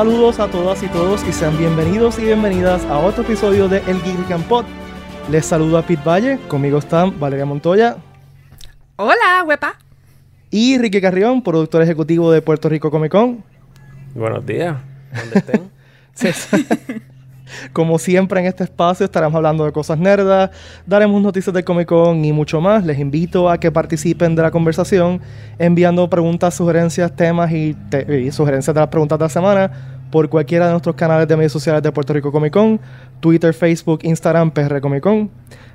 Saludos a todas y todos y sean bienvenidos y bienvenidas a otro episodio de El Geek Pod. Les saludo a Pete Valle, conmigo están Valeria Montoya. Hola, huepa. Y Ricky Carrión, productor ejecutivo de Puerto Rico Comic Con. Buenos días, ¿dónde estén? Como siempre en este espacio estaremos hablando de cosas nerdas, daremos noticias de Comic Con y mucho más. Les invito a que participen de la conversación enviando preguntas, sugerencias, temas y, sugerencias de las preguntas de la semana por cualquiera de nuestros canales de medios sociales de Puerto Rico Comic Con, Twitter, Facebook, Instagram, PR Comic Con.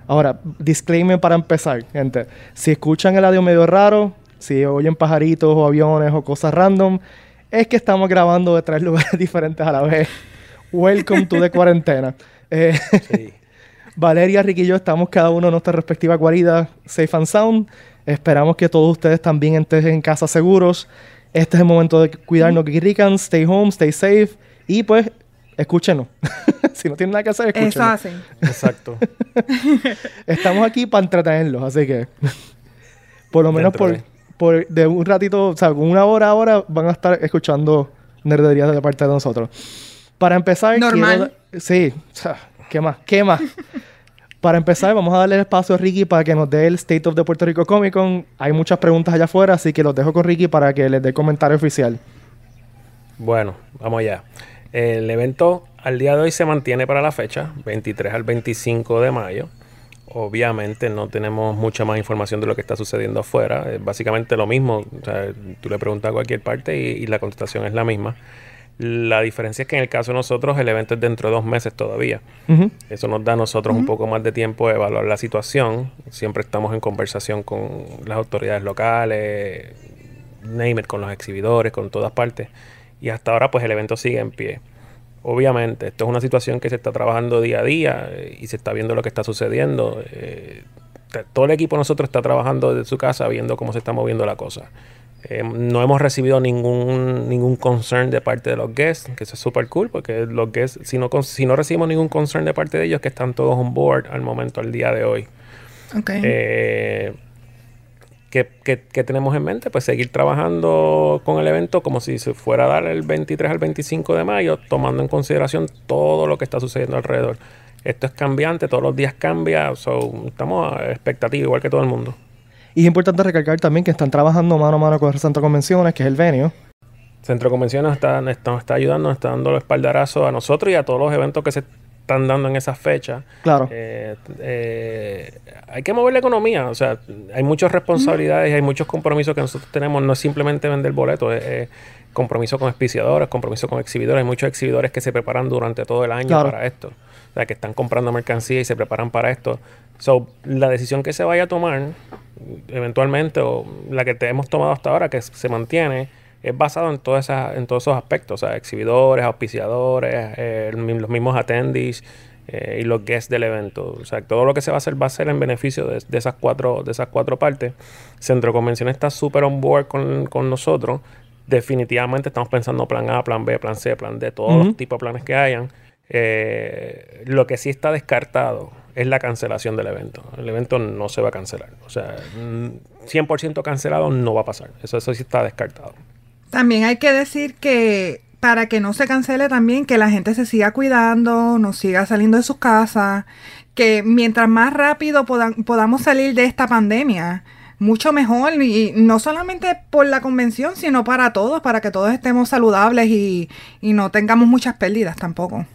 Ahora, disclaimer para empezar, gente. Si escuchan el audio medio raro, si oyen pajaritos o aviones o cosas random, es que estamos grabando de tres lugares diferentes a la vez. Welcome to the cuarentena. Eh, Valeria, Ricky y yo estamos cada uno en nuestra respectiva guarida, safe and sound. Esperamos que todos ustedes también estén en casa seguros. Este es el momento de cuidarnos, Rican. Stay home, stay safe. Y pues, escúchenos. si no tienen nada que hacer, escúchenos. Eso Exacto. estamos aquí para entretenerlos, así que... por lo menos por, por, de un ratito, o sea, una hora ahora van a estar escuchando nerderías de parte de nosotros. Para empezar, Normal. sí, ¿qué más? ¿Qué más? para empezar, vamos a darle el espacio a Ricky para que nos dé el State of the Puerto Rico Comic Con. Hay muchas preguntas allá afuera, así que los dejo con Ricky para que les dé comentario oficial. Bueno, vamos allá. El evento al día de hoy se mantiene para la fecha, 23 al 25 de mayo. Obviamente no tenemos mucha más información de lo que está sucediendo afuera. Es básicamente lo mismo. O sea, tú le preguntas a cualquier parte y la contestación es la misma. La diferencia es que en el caso de nosotros el evento es dentro de dos meses todavía. Eso nos da a nosotros un poco más de tiempo de evaluar la situación. Siempre estamos en conversación con las autoridades locales, name it, con los exhibidores, con todas partes. Y hasta ahora pues el evento sigue en pie. Obviamente, esto es una situación que se está trabajando día a día eh, y se está viendo lo que está sucediendo. Eh, todo el equipo de nosotros está trabajando desde su casa viendo cómo se está moviendo la cosa. Eh, no hemos recibido ningún, ningún concern de parte de los guests, que eso es súper cool, porque los guests, si no, si no recibimos ningún concern de parte de ellos, que están todos on board al momento, al día de hoy. Okay. Eh, ¿qué, tenemos en mente? Pues seguir trabajando con el evento como si se fuera a dar el 23 al 25 de mayo, tomando en consideración todo lo que está sucediendo alrededor. Esto es cambiante, todos los días cambia, so, estamos a expectativa igual que todo el mundo. Y es importante recalcar también que están trabajando mano a mano con el Centro de Convenciones, que es el venio. Centro de Convenciones está, está, está ayudando, está dando el espaldarazo a nosotros y a todos los eventos que se están dando en esas fechas. Claro. Eh, eh, hay que mover la economía, o sea, hay muchas responsabilidades, y hay muchos compromisos que nosotros tenemos, no es simplemente vender boletos, es, compromiso con auspiciadores, compromiso con exhibidores, hay muchos exhibidores que se preparan durante todo el año para esto, o sea, que están comprando mercancía y se preparan para esto. So, la decisión que se vaya a tomar eventualmente, o la que te hemos tomado hasta ahora, que se mantiene, es basado en, todas esas, en todos esos aspectos, o sea, exhibidores, auspiciadores, eh, los mismos attendees eh, y los guests del evento. O sea, todo lo que se va a hacer va a ser en beneficio de, esas, cuatro, de esas cuatro partes. Centro Convención está súper on board con, con, nosotros. Definitivamente estamos pensando plan A, plan B, plan C, plan D, todos los tipos de planes que hayan. Eh, lo que sí está descartado es la cancelación del evento. El evento no se va a cancelar. O sea, 100% cancelado no va a pasar. Eso, eso sí está descartado. También hay que decir que para que no se cancele también, que la gente se siga cuidando, no siga saliendo de sus casas, que mientras más rápido podamos salir de esta pandemia, mucho mejor y no solamente por la convención, sino para todos, para que todos estemos saludables y, y no tengamos muchas pérdidas tampoco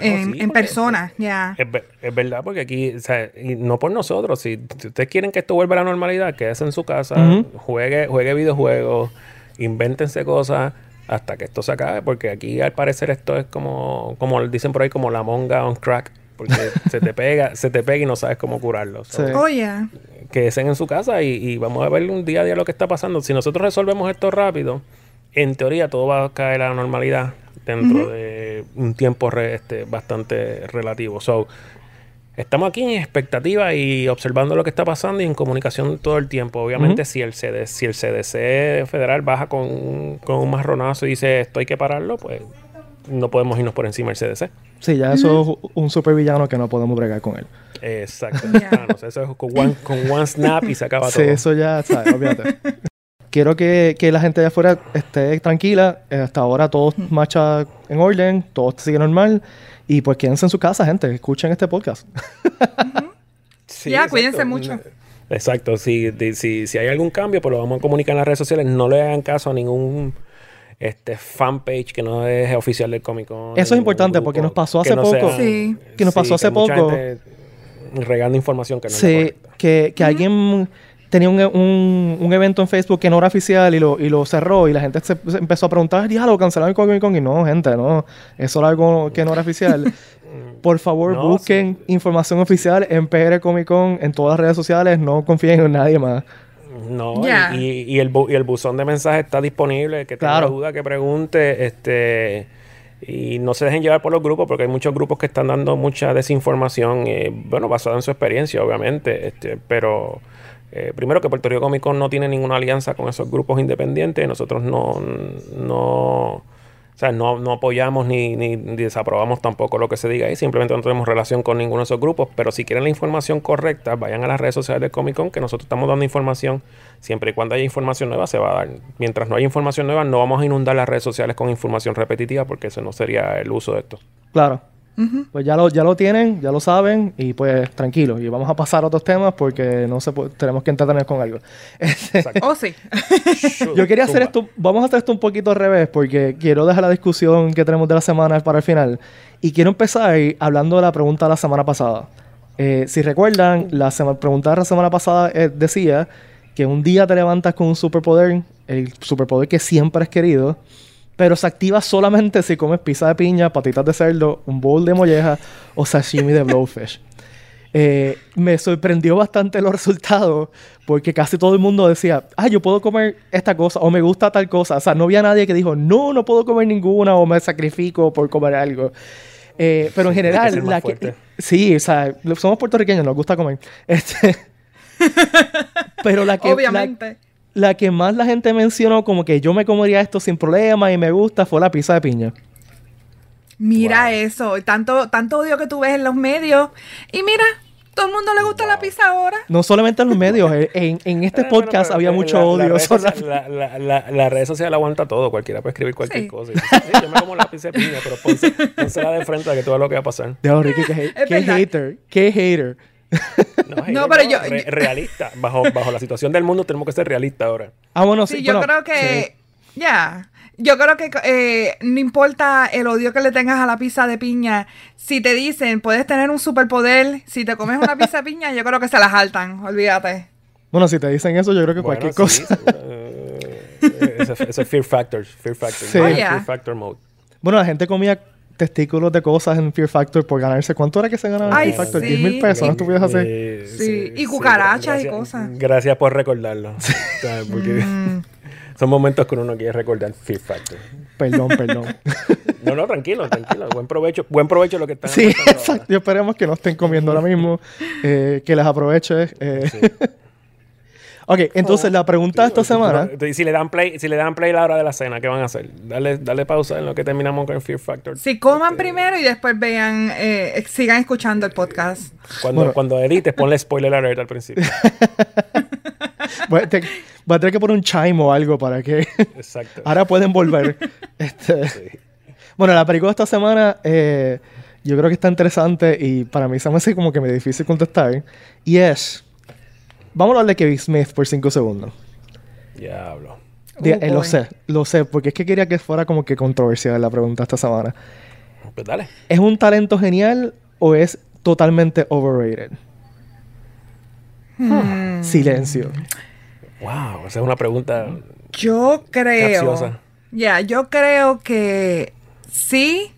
en, persona, ya. Es, verdad, porque aquí, o sea, y no por nosotros, si, ustedes quieren que esto vuelva a la normalidad, quédese en su casa, juegue, juegue videojuegos, invéntense cosas hasta que esto se acabe, porque aquí al parecer esto es como, como dicen por ahí, como la monga on crack, porque se te pega, se te pega y no sabes cómo curarlo. Oye. Oh, quédense en su casa y, y, vamos a ver un día a día lo que está pasando. Si nosotros resolvemos esto rápido, en teoría todo va a caer a la normalidad dentro de un tiempo este, bastante relativo. So, estamos aquí en expectativa y observando lo que está pasando y en comunicación todo el tiempo. Obviamente, si, el CDC, si el CDC federal baja con, con, un marronazo y dice esto hay que pararlo, pues no podemos irnos por encima del CDC. Sí, ya eso es un supervillano que no podemos bregar con él. Exacto. eso es con one, con one snap y se acaba todo. Sí, eso ya, ¿sabes? Obviamente. quiero que, que la gente de afuera esté tranquila. Eh, hasta ahora todo marcha en orden, todo sigue normal. Y pues quédense en su casa, gente. Escuchen este podcast. Sí, Ya, exacto. cuídense mucho. Exacto, si, de- si, si hay algún cambio, pues lo vamos a comunicar en las redes sociales. No le hagan caso a ningún este fanpage que no es oficial del Comic Con. Eso es importante, porque nos pasó hace poco. Sí. Que nos pasó hace mucha poco. gente regando información que no es Sí, correcta. que, que alguien tenía un, un- un evento en Facebook que no era oficial y lo, y lo cerró y la gente se, se empezó a preguntar, diablo, cancelaron el Comic Con y no, gente, no, eso era algo que no era oficial. Por favor, No, busquen información oficial en PR Comic Con, en todas las redes sociales, no confíen en nadie más. No, Ya. y, y- y el bu- y el buzón de mensajes está disponible. Que tenga Claro. duda, que pregunte. este Y no se dejen llevar por los grupos, porque hay muchos grupos que están dando mucha desinformación, eh, bueno, basada en su experiencia, obviamente. Este, pero eh, primero que Puerto Rico Comic Con no tiene ninguna alianza con esos grupos independientes. Nosotros no, no, o sea, no, no apoyamos ni, ni desaprobamos tampoco lo que se diga ahí. Simplemente no tenemos relación con ninguno de esos grupos. Pero si quieren la información correcta, vayan a las redes sociales del Comic Con, que nosotros estamos dando información. Siempre y cuando haya información nueva, se va a dar. Mientras no haya información nueva, no vamos a inundar las redes sociales con información repetitiva, porque ese no sería el uso de esto. Claro. Pues ya lo, ya lo tienen, ya lo saben, y pues tranquilos. Y vamos a pasar a otros temas porque no se puede- tenemos que entretener con algo. Oh, sí. Yo quería hacer esto, vamos a hacer esto un poquito al revés, porque quiero dejar la discusión que tenemos de la semana para el final. Y quiero empezar hablando de la pregunta de la semana pasada. Eh, si recuerdan, la pregunta de la semana pasada eh, decía que un día te levantas con un superpoder, el superpoder que siempre has querido, pero se activa solamente si comes pizza de piña, patitas de cerdo, un bowl de molleja o sashimi de blowfish. Eh, me sorprendió bastante los resultados porque casi todo el mundo decía, ah, yo puedo comer esta cosa o me gusta tal cosa. O sea, no había nadie que dijo, no, no puedo comer ninguna o me sacrifico por comer algo. Eh, pero en que general, más la que, fuerte. sí, o sea, somos puertorriqueños, nos gusta comer. Este, pero la que, Obviamente. la que más la gente mencionó como que yo me comería esto sin problema y me gusta fue la pizza de piña. Mira Wow. eso. Tanto, tanto odio que tú ves en los medios. Y mira, todo el mundo le gusta la pizza ahora. No solamente en los medios, en, en este pero- podcast pero había la- mucho la- odio. La, red la- social- la, la, la, la red social aguanta todo. Cualquiera puede escribir cualquier Sí. cosa. Y dice, "Sí, yo me como la pizza de piña, pero ponse, pónsela de frente a que todo lo que va a pasar. Ricky, qué, qué hater, qué hater. No, No, pero yo- re- yo- realista. Bajo, bajo la situación del mundo tenemos que ser realistas ahora. Ah, bueno, sí, Sí, yo bueno, creo que. sí. Ya. Yo creo que eh, no importa el odio que le tengas a la pizza de piña. Si te dicen puedes tener un superpoder, si te comes una pizza de piña, yo creo que se la saltan. Olvídate. Bueno, si te dicen eso, yo creo que Bueno, cualquier sí, cosa. eh, Ese ese es fear factor. Fear factor. Sí. Oh, yeah. Fear factor mode. Bueno, la gente comía testículos de cosas en Fear Factor por ganarse. ¿Cuánto era que se ganaba en Fear Factor? sí. 10 mil pesos, ¿no estuvieras así? Eh, Sí, y cucarachas y cosas. Gracias por recordarlo. ¿sabes? Porque Mm. son momentos que uno no quiere recordar Fear Factor. Perdón, perdón. No, no, tranquilo, tranquilo. Buen provecho, buen provecho lo que están sí, ahora. exacto. Y esperemos que no estén comiendo ahora mismo. eh, que les aproveche. eh. Ok, entonces la pregunta de esta semana. Y si le dan play, si le dan play a la hora de la cena, ¿qué van a hacer? Dale, dale pausa en lo que terminamos con Fear Factor. Si coman Este, primero y después vean, eh, sigan escuchando el podcast. Cuando, Bueno. cuando edites, ponle spoiler alert al principio. Voy a, te- voy a tener que poner un chime o algo para que. Exacto. Ahora pueden volver. Este, Sí. Bueno, la película de esta semana eh, yo creo que está interesante y para mí se me hace como que me difícil contestar. Y es... Vamos a hablar de Kevin Smith por 5 segundos. Diablo. Di- Oh, eh, lo sé, lo sé, porque es que quería que fuera como que controversial la pregunta esta semana. Pues dale. ¿Es un talento genial o es totalmente overrated? Hmm. Silencio. Wow, esa es una pregunta Yo creo. Ya, yo creo que sí,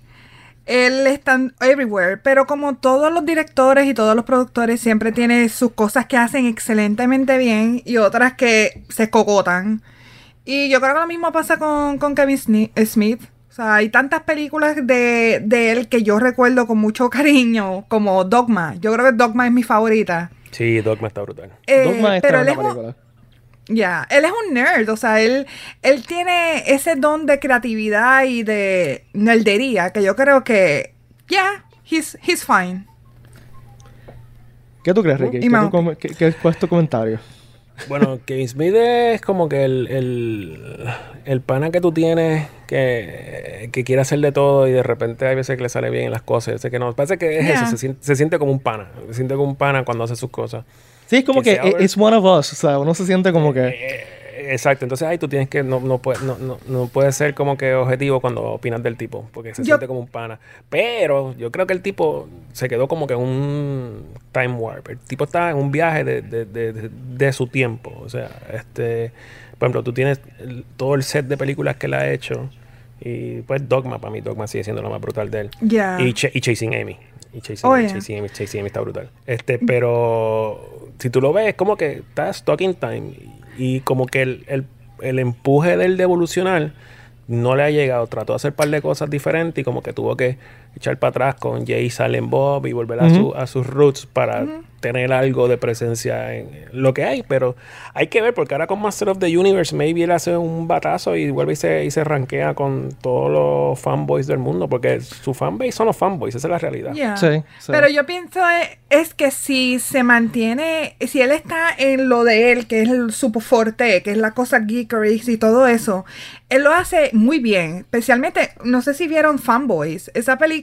él está everywhere, pero como todos los directores y todos los productores siempre tiene sus cosas que hacen excelentemente bien y otras que se cocotan. Y yo creo que lo mismo pasa con, con Kevin Sni- Smith. O sea, hay tantas películas de, de él que yo recuerdo con mucho cariño, como Dogma. Yo creo que Dogma es mi favorita. Sí, Dogma está brutal. Eh, Dogma es pero él tremenda es un- ya, él es un nerd, o sea, él, él tiene ese don de creatividad y de nerdería que yo creo que, yeah, he's, he's fine. ¿Qué tú crees, Ricky? ¿Qué tú qué- qué- ¿Cuál es tu comentario? Bueno, Kevin Smith es como que el, el, el pana que tú tienes que, que quiere hacer de todo y de repente hay veces que le sale bien las cosas. Sé que no. Parece que es Yeah. eso, se siente, se siente como un pana. Se siente como un pana cuando hace sus cosas. Sí, es como Que que it's one of us. O sea, uno se siente como que. Eh, exacto, entonces ahí tú tienes que, no, no, puede, no, no, no puedes ser como que objetivo cuando opinas del tipo, porque se Yo- siente como un pana. Pero yo creo que el tipo se quedó como que en un time warp. El tipo está en un viaje de, de, de, de- de su tiempo. O sea, este, por ejemplo, tú tienes el- todo el set de películas que él ha hecho. Y pues Dogma, para mí Dogma sigue siendo lo más brutal de él. Ya. Y, Ch- y Chasing Amy. Y Chasing, Oh, Amy, yeah. Chasing Amy, Chasing Amy está brutal. Este, pero si tú lo ves, es como que está stuck in time. Y como que el, el, el empuje del de evolucionar no le ha llegado. Trató de hacer un par de cosas diferentes y como que tuvo que echar para atrás con Jay Silent Bob y volver a, su- a sus roots para tener algo de presencia en lo que hay. Pero hay que ver, porque ahora con Master of the Universe, maybe él hace un batazo y vuelve y se, y se rankea con todos los fanboys del mundo, porque su fanbase son los fanboys, esa es la realidad. Ya. Sí, sí. Pero yo pienso eh, es que si se mantiene, si él está en lo de él, que es el su fuerte, que es la cosa geekery y todo eso, él lo hace muy bien. Especialmente, no sé si vieron Fanboys. Esa película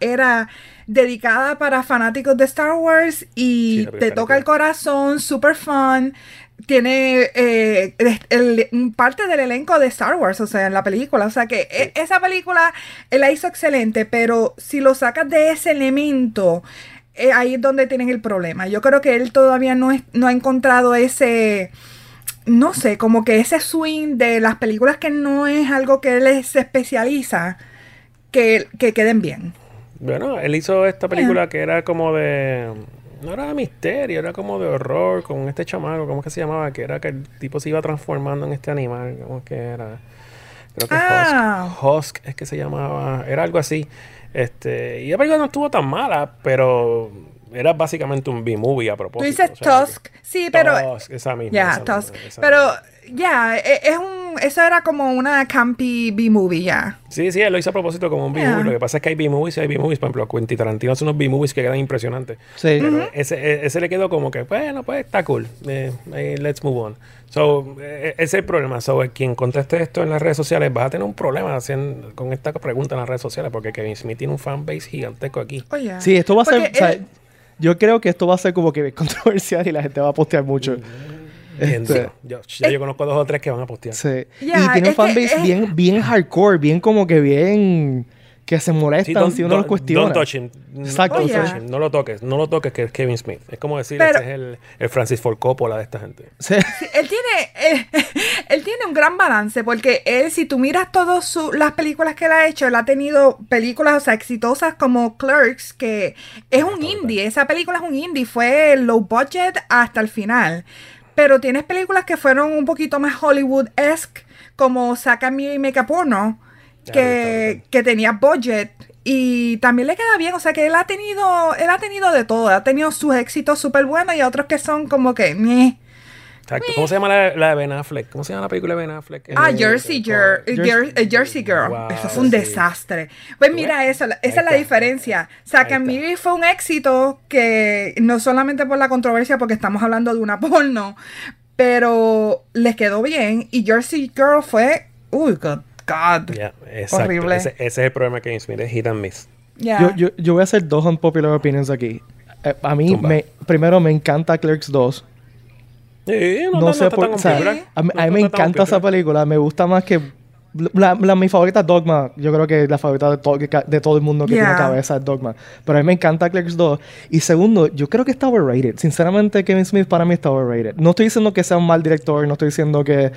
era dedicada para fanáticos de Star Wars y te toca el corazón, super fun. Tiene eh, el- el- parte del elenco de Star Wars, o sea, en la película. O sea que e- esa película él la hizo excelente, pero si lo sacas de ese elemento, eh, ahí es donde tienen el problema. Yo creo que él todavía no, es- no ha encontrado ese, no sé, como que ese swing de las películas que no es algo que él se especializa, que, que queden bien. Bueno, él hizo esta película que era como de. No era de misterio, era como de horror con este chamaco, ¿cómo es que se llamaba? Que era que el tipo se iba transformando en este animal, ¿cómo es que era? Creo que Ah. Husk. Husk es que se llamaba, era algo así. Este, y la película no estuvo tan mala, pero era básicamente un B-movie a propósito. Tú dices o sea, Tusk, sí, pero... Tusk, esa misma. Ya, esa Tusk. misma, Pero. Ya, e- es un... Eso era como una campy B-movie, ya. Sí, sí, él lo hizo a propósito como un B-movie. Yeah. Lo que pasa es que hay B-movies y hay B-movies. Por ejemplo, Quentin Tarantino hace unos B-movies que quedan impresionantes. Sí. Pero ese, e- ese le quedó como que, bueno, pues está cool. Eh, eh, let's move on. So, eh, ese es el problema. So, eh, quien conteste esto en las redes sociales va a tener un problema haciendo, con esta pregunta en las redes sociales porque Kevin Smith tiene un fanbase gigantesco aquí. Oye. Sí, esto va a ser. Porque o sea, él- yo creo que esto va a ser como que controversial y la gente va a postear mucho. Pienso. Este, Yo, ya yo conozco dos o tres que van a postear. sí. Y tiene un fanbase es- bien, bien hardcore, bien como que bien. que se molestan don't- si uno los cuestiona. Don't touch him. Exacto, Don't Oh, touch yeah. him. No lo toques. No lo toques, que es Kevin Smith. Es como decir, Pero- ese es el, el Francis Ford Coppola de esta gente. Sí. Sí, él tiene, eh, él tiene un gran balance porque él, si tú miras todas las películas que él ha hecho, él ha tenido películas, o sea, exitosas como Clerks, que es un indie, esa película es un indie, fue low budget hasta el final. Pero tienes películas que fueron un poquito más Hollywood-esque, como Saca mi Make a Porno, que, que tenía budget y también le queda bien, o sea que él ha tenido, él ha tenido de todo, ha tenido sus éxitos súper buenos y otros que son como que, meh. Exacto. ¿Cómo se llama la, la de Ben Affleck? ¿Cómo se llama la película de Ben Affleck? Ah, Eh, Jersey, con- Girl, Jersey- Jer- eh, Jersey Girl. Wow, eso fue un sí. desastre. Pues mira, eso, esa es la está. diferencia. Ahí and está. Miri fue un éxito que no solamente por la controversia, porque estamos hablando de una porno, pero les quedó bien. Y Jersey Girl fue, uy, God, God. Horrible. Ese, ese es el problema que Smith es hit and miss. Yo, yo, yo voy a hacer dos unpopular opinions aquí. Eh, a mí, me, primero, me encanta Clerks 2. Sí, no, No, no, sé por o sea, a, mí- No a mí me encanta esa película. Me gusta más que. La, la- mi favorita es Dogma. Yo creo que la favorita de, to- de todo el mundo que tiene cabeza es Dogma. Pero a mí me encanta Clerks 2. Y segundo, yo creo que está overrated. Sinceramente, Kevin Smith para mí está overrated. No estoy diciendo que sea un mal director. No estoy diciendo que.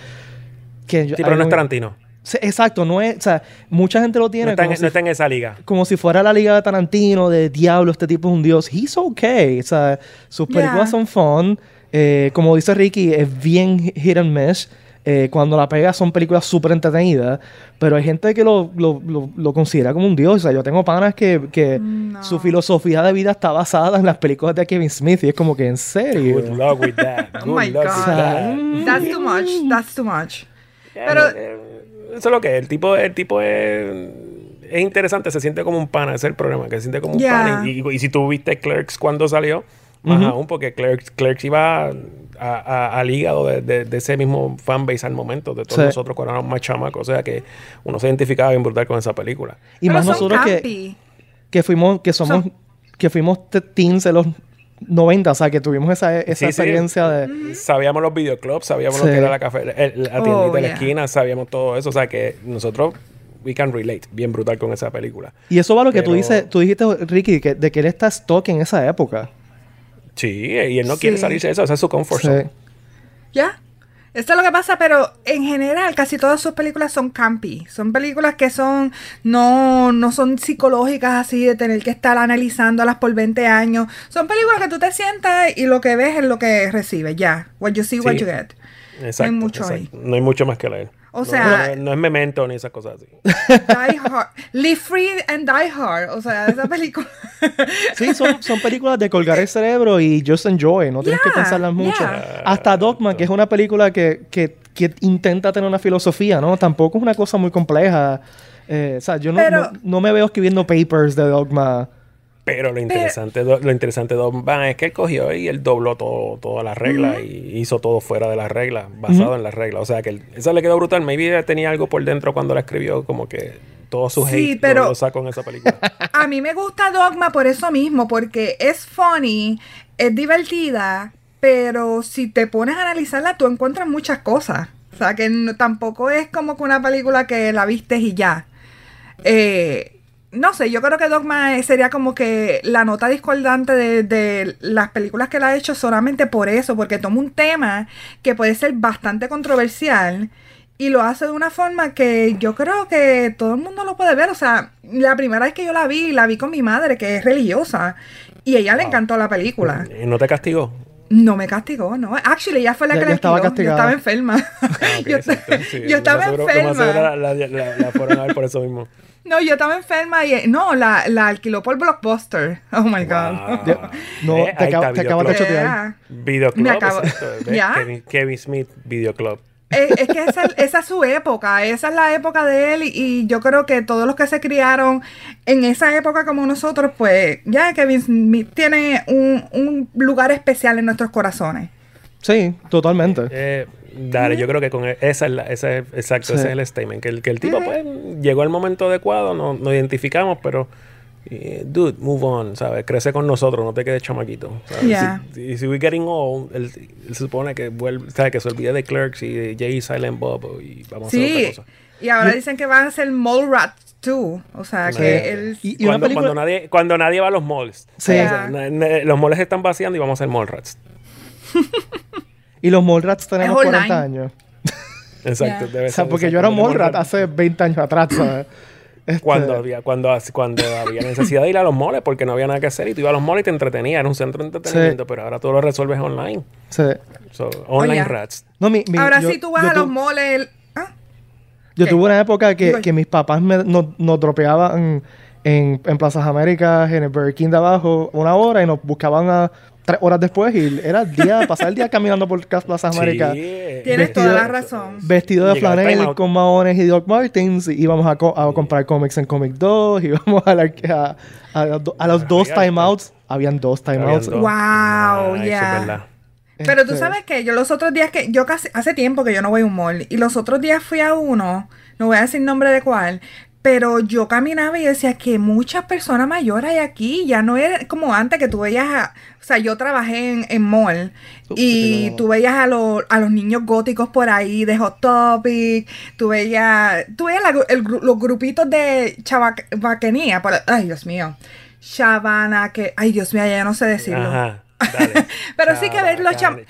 que Sí, pero no es Tarantino. Sí, Exacto, no es. O sea, mucha gente lo No tiene está, como en, si no está en esa liga. como si fuera la liga de Tarantino, de diablo, este tipo es un dios. He's okay. O sea, sus películas Yeah. son fun. Eh, como dice Ricky, es bien hit and miss. Eh, cuando la pega son películas súper entretenidas. Pero hay gente que lo, lo, lo- lo considera como un dios. O sea, yo tengo panas que, que No. su filosofía de vida está basada en las películas de Kevin Smith. Y es como que, ¿en serio? Good luck with that. Oh my luck with God. that. That's too much. That's too much. Yeah, Pero- eh, eso es lo que es. El tipo, el tipo es, es interesante, se siente como un pana, ese es el problema, que se siente como un Yeah. pana. Y, y- y si tú viste Clerks cuando salió, más aún, porque Clerks, Clerks iba a- a- al hígado de, de- de ese mismo fanbase al momento, de todos Sí. nosotros cuando éramos más chamacos. O sea que uno se identificaba bien brutal con esa película. Y Pero más son nosotros que, que fuimos, que somos, Son- que fuimos te- teens de los 90, o sea, que tuvimos esa, esa Sí, sí. experiencia de... Sabíamos los videoclubs, sabíamos lo que era la, café, el- la tiendita Oh, de la yeah. esquina, sabíamos todo eso. O sea que nosotros, we can relate bien brutal con esa película. Y eso va a lo que tú dices, tú dijiste, Ricky, que, de que él está stock en esa época. Sí, y él no quiere salirse de eso, esa es su comfort Sí. zone. ¿Ya? Esto es lo que pasa, pero en general casi todas sus películas son campy. Son películas que son no, no son psicológicas así de tener que estar analizándolas por 20 años. Son películas que tú te sientas y lo que ves es lo que recibes. Ya. What you see, what Sí. you get. Exacto, mucho exacto. No hay mucho más que leer. O No- sea- no, no es memento ni esas cosas así. Die Hard. Live Free and Die Hard. O sea, esa película. Sí, son, son películas de colgar el cerebro y just enjoy, no tienes que pensarlas mucho. yeah. Hasta Dogma, que es una película que, que, que intenta tener una filosofía, ¿no? Tampoco es una cosa muy compleja. Eh, o sea, yo no, Pero- no, no me veo escribiendo papers de Dogma. Pero lo interesante, lo interesante de Don Van es que él cogió y él dobló todo, todas las reglas y hizo todo fuera de las reglas, basado en las reglas. O sea que él- eso le quedó brutal. Maybe tenía algo por dentro cuando la escribió, como que todo su Sí, hate pero- lo, lo sacó en esa película. A mí me gusta Dogma por eso mismo, porque es funny, es divertida, pero si te pones a analizarla, tú encuentras muchas cosas. O sea, que no- tampoco es como que una película que la vistes y ya. Eh, no sé, yo creo que Dogma sería como que la nota discordante de, de las películas que él ha hecho solamente por eso, porque toma un tema que puede ser bastante controversial y lo hace de una forma que yo creo que todo el mundo lo puede ver. O sea, la primera vez que yo la vi, la vi con mi madre, que es religiosa, y a ella le encantó la película. ¿Y no te castigó? No me castigó, ¿no? Actually, ella fue la Ya- que la estaba. Yo castigada. estaba enferma. Ah, yo, exacto, sí. yo estaba enferma. La, la- la- la fueron a ver por eso mismo. No, yo estaba enferma y no, la, la alquiló por Blockbuster. Oh my god. Wow. No, Eh, te ahí acab- está te acabas de chotear. Yeah. Videoclub, Me acabo-. Kevin, Kevin Smith, Videoclub. Es, es que esa, esa es su época, esa es la época de él y, y yo creo que todos los que se criaron en esa época como nosotros, pues ya Kevin Smith tiene un, un lugar especial en nuestros corazones. Sí, totalmente. Eh, dale, yo creo que con e- esa es la, esa es- exacto, Sí. ese es el statement. Que el, que el tipo, pues, llegó al momento adecuado, no- nos identificamos, pero, eh, dude, move on, ¿sabes? Crece con nosotros, no te quedes chamaquito. ¿sabes? Yeah. Si, si we're getting old, él, él se supone que vuelve, ¿sabes? Que se olvide de Clerks y de Jay Silent Bob y vamos a hacer Sí, otra cosa. y ahora dicen que van a ser Mallrats 2, o sea Sí. que él... Y- y una cuando, película- cuando nadie, cuando nadie va a los malls. Sí. O sea, los malls están vaciando y vamos a hacer mall rats. Y los Mallrats tenemos Es online. 40 años. Exacto. Yeah. debe O sea, ser, porque exacto. yo era Mallrat hace 20 años atrás, ¿sabes? Este, Cuando había, cuando, cuando había necesidad de ir a los moles porque no había nada que hacer y tú ibas a los moles y te entretenías, era un centro de entretenimiento, pero ahora tú lo resuelves online. sí. So, online Oye. rats. No, mi- mi- ahora yo- sí tú vas a los moles... ¿ah? Yo ¿Qué? tuve una época que mis papás me, nos, nos dropeaban en, en Plazas Américas, en el Burger King de abajo, una hora y nos buscaban a tres horas después y era el día, pasar el día caminando por Cas- Plazas Américas. Tienes toda la razón. Vestido de Llegar flanel con maones y Doc Martens y íbamos a, co- a comprar cómics en Comic 2 íbamos a, la- a, a a los dos timeouts. Habían dos timeouts. Habían dos. Wow, Ah, es yeah. verdad. Pero tú Este, sabes que yo los otros días que yo casi hace tiempo que yo no voy a un mall y los otros días fui a uno, no voy a decir nombre de cuál, pero yo caminaba y decía que muchas personas mayores hay aquí, ya no es como antes que tú veías a, o sea, yo trabajé en, en mall y tú veías a, los a los niños góticos por ahí de Hot Topic, tú veías, tú veías la el los grupitos de chavaquenía, ay Dios mío, Chavana, que, ay Dios mío, ya no sé decirlo. Ajá. Dale. Pero sí que ves los cham-.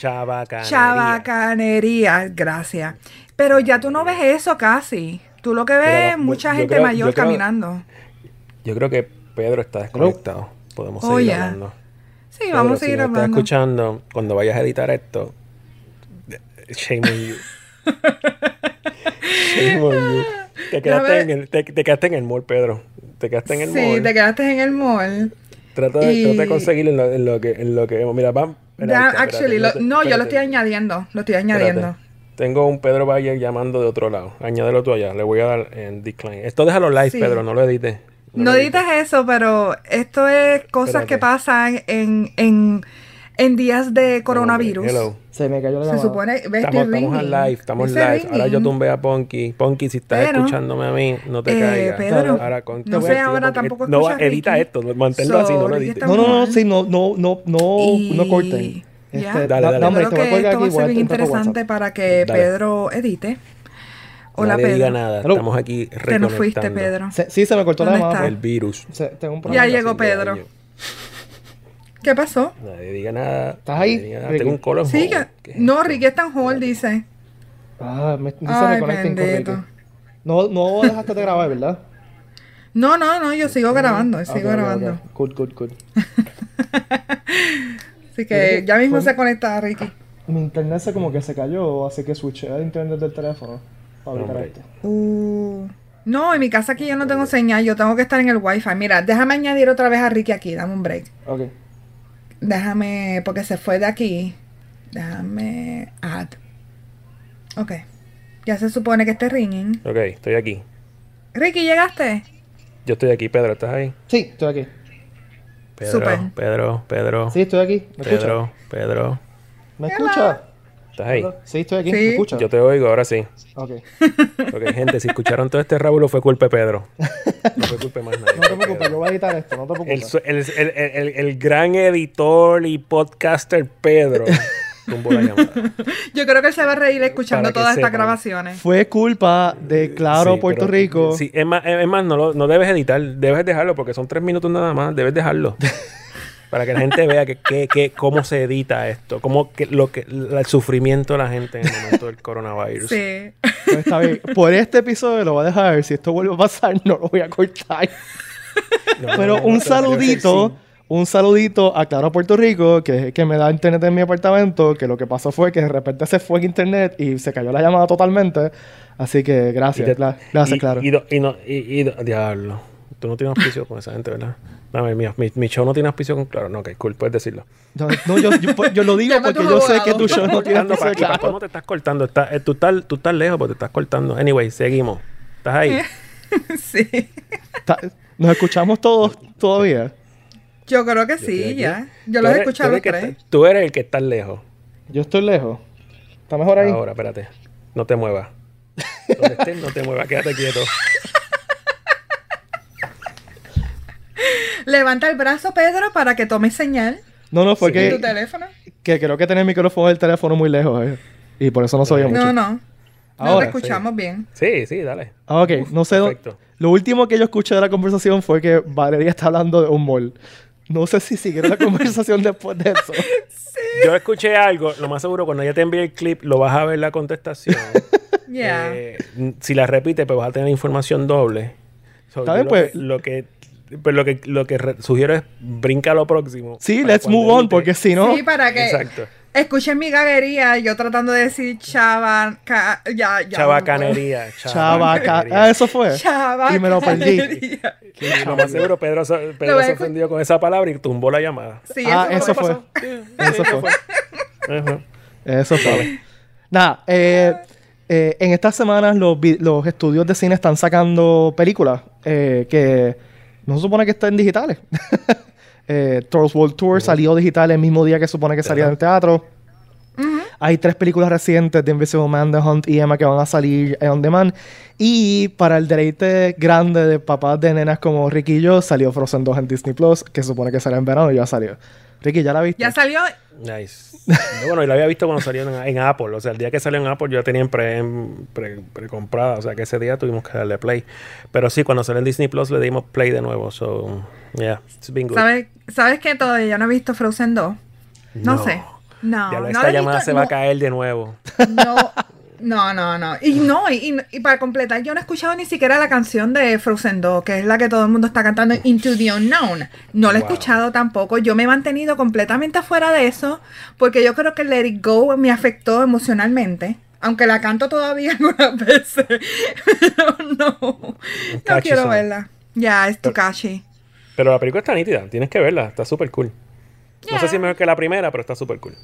Chabacanería, gracias. Pero ya tú no ves eso casi. Tú lo que ves es mucha gente creo- mayor yo creo- caminando. Yo creo que Pedro está desconectado. Podemos Oh, seguir yeah. hablando. Sí, Pedro, vamos a si seguir me estás hablando. escuchando, cuando vayas a editar esto, shame on you. shame on you. Te quedaste, en el, te, te quedaste en el mall, Pedro. Te quedaste en el Sí, mall. te quedaste en el mall. Trata, de, y- trata de conseguir en lo, en lo que, en lo que Mira, vamos. Lo- no, yo lo estoy añadiendo. Lo estoy añadiendo. Tengo un Pedro Bayer llamando de otro lado. Añádelo tú allá. Le voy a dar en decline. Esto déjalo live, Sí. Pedro. No lo edites. No lo edites eso, pero esto es cosas Espérate. que pasan en, en, en días de coronavirus. Hello. Se me cayó la Se llamada. supone, ves, Estamos, estamos en live, estamos live. Ahora yo tumbé a Ponky. Ponky, si estás Pero, escuchándome a mí, no te eh, caigas. Pedro, ahora, con- no te sé voy a- ahora tampoco No, edita Ricky. esto, manténlo así, no lo edites. No, no, no, sí, no, no, no, no, Y- no corten. Ya. Este, Dale, da- dale. da, hombre, Yo creo que esto va aquí, a voy a ser bien interesante para que Dale. Pedro edite. Hola, Nadie Pedro. diga nada, Hello. estamos aquí Te nos fuiste. Pedro. Se- sí, se me cortó la ¿Dónde llamada. está? El virus. Se- tengo un Ya problema. llegó haciendo Pedro. ¿Qué pasó? Nadie diga nada. ¿Estás ahí, nada. Tengo un color Sí, que- no, Ricky está en hold, dice. Ah, me dice Ay, bendito. No, no dejaste de grabar, ¿verdad? No, no, no, yo sigo grabando, sigo Ok, ok, grabando. ok. Cool, cool, cool. Así que ya mismo se conecta Ricky. Mi internet se como que se cayó, así que switché al internet del teléfono para evitar esto. Uh, no, en mi casa aquí yo no tengo señal, yo tengo que estar en el wifi. Mira, déjame añadir otra vez a Ricky aquí, dame un break. Ok. Déjame, porque se fue de aquí. Déjame add. Ok. Ya se supone que esté ringing. Ok, estoy aquí. Ricky, ¿llegaste? Yo estoy aquí, Pedro, ¿estás ahí? Sí, estoy aquí. Pedro, Súper. Pedro, Pedro. Sí, estoy aquí. ¿Me escucha? Pedro, Pedro. ¿Me escucha? ¿Estás ahí? Sí, estoy aquí. Sí. ¿Me escucha? Yo te oigo, ahora sí. Ok. Ok, gente, si escucharon todo este rábulo fue culpa de Pedro. No fue culpa de más nadie. No te preocupes, Pedro. yo voy a editar esto, no te preocupes. el, el, el- el gran editor y podcaster Pedro tumbó la llamada. Yo creo que él se va a reír escuchando todas estas grabaciones. Fue culpa de Claro Sí, Puerto pero- Rico. Sí, es más, es más no, lo- no debes editar, debes dejarlo porque son tres minutos nada más, debes dejarlo. Para que la gente vea que, que, que- cómo se edita esto, cómo que, lo que, el sufrimiento de la gente en el momento del coronavirus. Sí. Pues está bien. Por este episodio lo voy a dejar. Si esto vuelve a pasar, no lo voy a cortar. No, Pero no, no, un saludito, sí. Un saludito a Claro Puerto Rico, que, que me da internet en mi apartamento, que lo que pasó fue que de repente se fue el internet y se cayó la llamada totalmente. Así que Y gracias, te- Cla- gracias, y- Claro. Y, do- y no, y, do- diablo. Tú no tienes auspicio con esa gente, ¿verdad? Dame, mi, mi, mi show no tiene auspicio con Claro. No, ok, cool, puedes decirlo. No, no, yo, yo, pues, yo lo digo porque yo sé que tu show no tiene auspicio de pa- y pa- Claro. ¿Cómo te estás cortando? Está- eh, tú, estás, tú estás lejos, pero te estás cortando. Anyway, seguimos. ¿Estás ahí? sí. Nos escuchamos todos todavía. Yo creo que sí, ya. Yo los he escuchado los que tres. está- Tú eres el que estás lejos. Yo estoy lejos. ¿Está mejor ahí? Ahora, espérate. No te muevas. Donde estés, no te muevas. Quédate quieto. Levanta el brazo, Pedro, para que tome señal. No, no, fue Sí. ¿Y tu que, teléfono? que creo que tenía el micrófono del teléfono muy lejos. eh. Y por eso no se oía mucho. No, no. No Ahora, te escuchamos bien. Sí, sí, dale. Ah, ok, no sé. perfecto. Lo último que yo escuché de la conversación fue que Valeria está hablando de un mall. No sé si siguieron la conversación después de eso. Yo escuché algo. Lo más seguro, cuando ya te envíe el clip, lo vas a ver la contestación. Ya. Eh, si la repite, pues vas a tener información doble. So, Está bien, lo pues. que- Lo que, pues lo que, lo que sugiero es brinca a lo próximo. Sí, let's move on, porque si no. Sí, para que Exacto. Escuchen mi gaguería, yo tratando de decir chava, ca- ya, ya. Chabacanería. Chavaca. chabacanería. Ah, eso fue. Chava. Y me lo perdí. Y lo más seguro, Pedro, Pedro se ofendió con esa palabra y tumbó la llamada. Sí, Ah, eso, eso fue. fue. Eso fue. Eso fue. Nada, eh, eh, en estas semanas los, los estudios de cine están sacando películas eh, que no se supone que estén digitales. eh, Trolls World Tour salió digital el mismo día que supone que salía en el teatro. Hay tres películas recientes de Invisible Man, The Hunt y Emma que van a salir en on demand. Y para el deleite grande de papás de nenas como Ricky y yo, salió Frozen 2 en Disney Plus, que supone que será en verano y ya salió. Ricky, ¿ya la viste? Ya salió. Nice. Yo, bueno, y la había visto cuando salió en, en Apple. O sea, el día que salió en Apple yo la tenía en pre, en pre- precomprada. O sea, que ese día tuvimos que darle play. Pero sí, cuando salió en Disney Plus le dimos play de nuevo. So, yeah, it's been good. ¿Sabes, ¿Sabes que todavía no he visto Frozen 2? No, No. sé. No, Ya no esta llamada visto, se va a caer de nuevo. No, no, no, no. Y no, y, y- para completar, yo no he escuchado ni siquiera la canción de Frozen 2, que es la que todo el mundo está cantando, Into the Unknown. No la he escuchado tampoco. Yo me he mantenido completamente afuera de eso, porque yo creo que Let It Go me afectó emocionalmente. Aunque la canto todavía algunas veces. Pero no, no quiero verla. Ya, es tu Pero- la película está nítida. Tienes que verla. Está súper cool. No sé Yeah. si es mejor que la primera, pero está súper cool.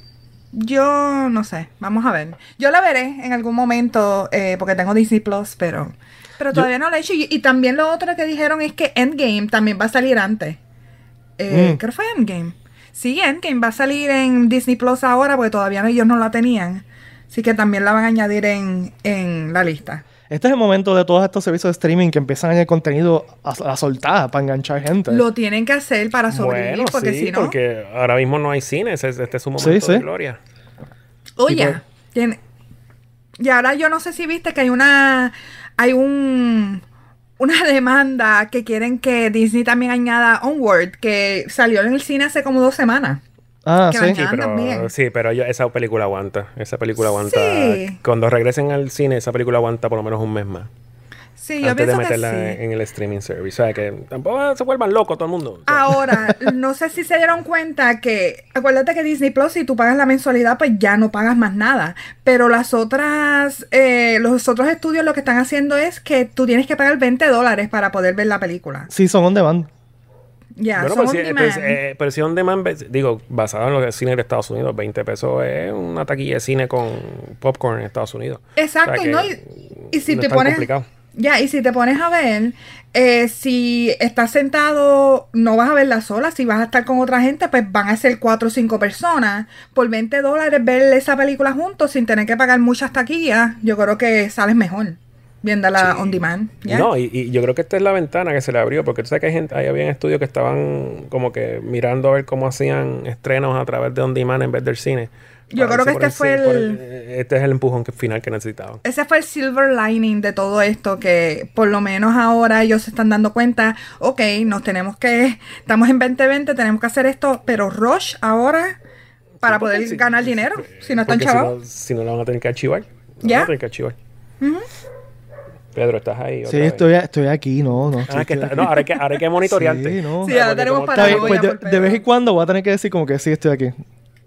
Yo no sé, vamos a ver. Yo la veré en algún momento eh, porque tengo Disney Plus, pero, pero todavía no la he hecho. Y, y también lo otro que dijeron es que Endgame también va a salir antes. Eh, Mm. Creo que fue Endgame. Sí, Endgame va a salir en Disney Plus ahora porque todavía ellos no la tenían. Así que también la van a añadir en, en la lista. Este es el momento de todos estos servicios de streaming que empiezan a añadir contenido a, a soltar para enganchar gente. Lo tienen que hacer para sobrevivir Bueno, porque sí, si no... porque ahora mismo no hay cines, es- este es su momento Sí, sí. de gloria. Oye, tiene- y ahora yo no sé si viste que hay una hay un una demanda que quieren que Disney también añada Onward, que salió en el cine hace como dos semanas. Ah, que sí. Sí, pero, sí, pero yo- esa película aguanta. Esa película aguanta. Sí. Cuando regresen al cine, esa película aguanta por lo menos un mes más. Sí, yo antes de pienso que meterla sí. en el streaming service. O sea, que tampoco se vuelvan locos todo el mundo. O sea, Ahora, no sé si se dieron cuenta que, acuérdate que Disney Plus, si tú pagas la mensualidad, pues ya no pagas más nada. Pero las otras, eh, los otros estudios lo que están haciendo es que tú tienes que pagar 20 dólares para poder ver la película. Sí, son on demand. Ya, bueno, pues, pues, eh, pero si on demand, digo, basado en los cines de Estados Unidos, 20 pesos es una taquilla de cine con popcorn en Estados Unidos. Exacto, O sea que ¿no? Y, y si no te es pones. complicado. Ya, y si te pones a ver, eh, si estás sentado, no vas a verla sola. Si vas a estar con otra gente, pues van a ser cuatro o cinco personas. Por 20 dólares ver esa película juntos sin tener que pagar muchas taquillas, yo creo que sales mejor viéndola Sí. on demand. ¿ya? No, y, y yo creo que esta es la ventana que se le abrió, porque tú sabes que hay gente, ahí había estudios que estaban como que mirando a ver cómo hacían estrenos a través de on demand en vez del cine. Yo creo que este fue el- Este es el empujón que- final que necesitaban. Ese fue el silver lining de todo esto, que por lo menos ahora ellos se están dando cuenta, ok, nos tenemos que, estamos en 2020, tenemos que hacer esto, pero Rush ahora para Sí, poder si- ganar dinero, si no están porque si no, si no la van a tener que archivar. Ya. van a tener que archivar. Pedro, ¿estás ahí? Sí, estoy, estoy aquí, no, no. Ah, estoy- que estoy está- no, ahora hay que, ahora hay que monitorearte. Sí, no. Sí, Ah, ahora tenemos para bien, pues de, de vez en cuando voy a tener que decir como que sí, estoy aquí.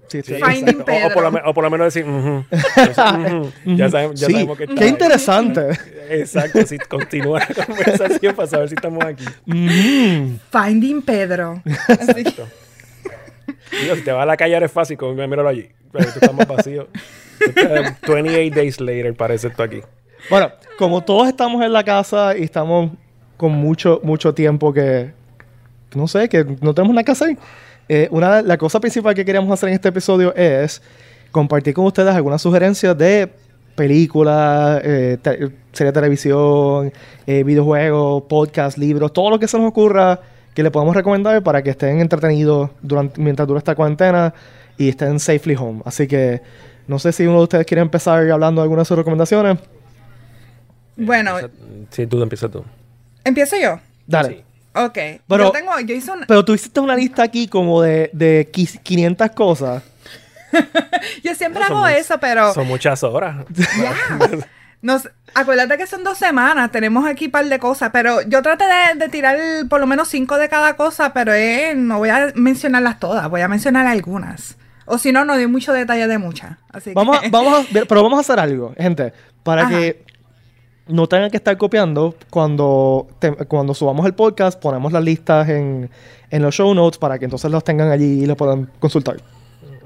Sí, estoy Sí, aquí. O- O, por lo, Pedro. me- o por lo menos decir. Ujú. ya, sabemos, ya Sí, sabemos que está qué ahí. interesante. Exacto, sí, continúa la conversación para saber si estamos aquí. Mm. Finding Pedro. Así que- Exacto. Digo, si te vas a la calle ahora es fácil, como, míralo allí. Pero tú estás más vacío. Tú estás 28 days later parece esto aquí. Bueno, como todos estamos en la casa y estamos con mucho, mucho tiempo que, no sé, que no tenemos nada que hacer, eh, una, la cosa principal que queríamos hacer en este episodio es compartir con ustedes algunas sugerencias de películas, eh, te- series de televisión, eh, videojuegos, podcasts, libros, todo lo que se nos ocurra que le podemos recomendar para que estén entretenidos durante, mientras dura esta cuarentena y estén safely home. Así que no sé si uno de ustedes quiere empezar hablando de algunas de sus recomendaciones. Bueno, Sí, tú empieza tú. empiezo yo. Dale. Sí. Ok. Pero- yo tengo, yo hice una, Pero tú hiciste una lista aquí como de, de qui- 500 cosas. yo siempre No, hago eso, pero Son muchas horas. Ya. Nos, acuérdate que son dos semanas, tenemos aquí un par de cosas, pero yo traté de, de tirar por lo menos cinco de cada cosa, pero eh, no voy a mencionarlas todas, voy a mencionar algunas. O si no, no doy mucho detalle de muchas. Así Vamos que, a, vamos a, pero vamos a hacer algo, gente, para Ajá. que no tengan que estar copiando cuando, te- cuando subamos el podcast, ponemos las listas en, en los show notes para que entonces los tengan allí y los puedan consultar.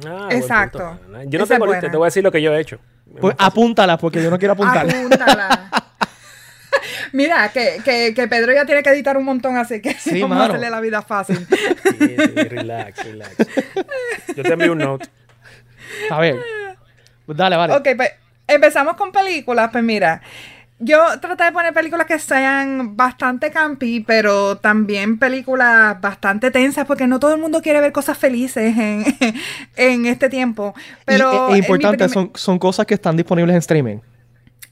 Ah, Exacto. Yo no Esa tengo lista, te voy a decir lo que yo he hecho. Pues apúntalas porque yo no quiero apuntar. apúntala. Mira, que, que, que Pedro ya tiene que editar un montón, así que Sí, vamos mano. a hacerle la vida fácil. Sí, sí, relax, relax. Yo te envío un note. A ver. Dale, vale. Ok, pues empezamos con películas. Pues mira, yo traté de poner películas que sean bastante campi, pero también películas bastante tensas, porque no todo el mundo quiere ver cosas felices en, en este tiempo. Pero y, e- mi e importante, son, son cosas que están disponibles en streaming.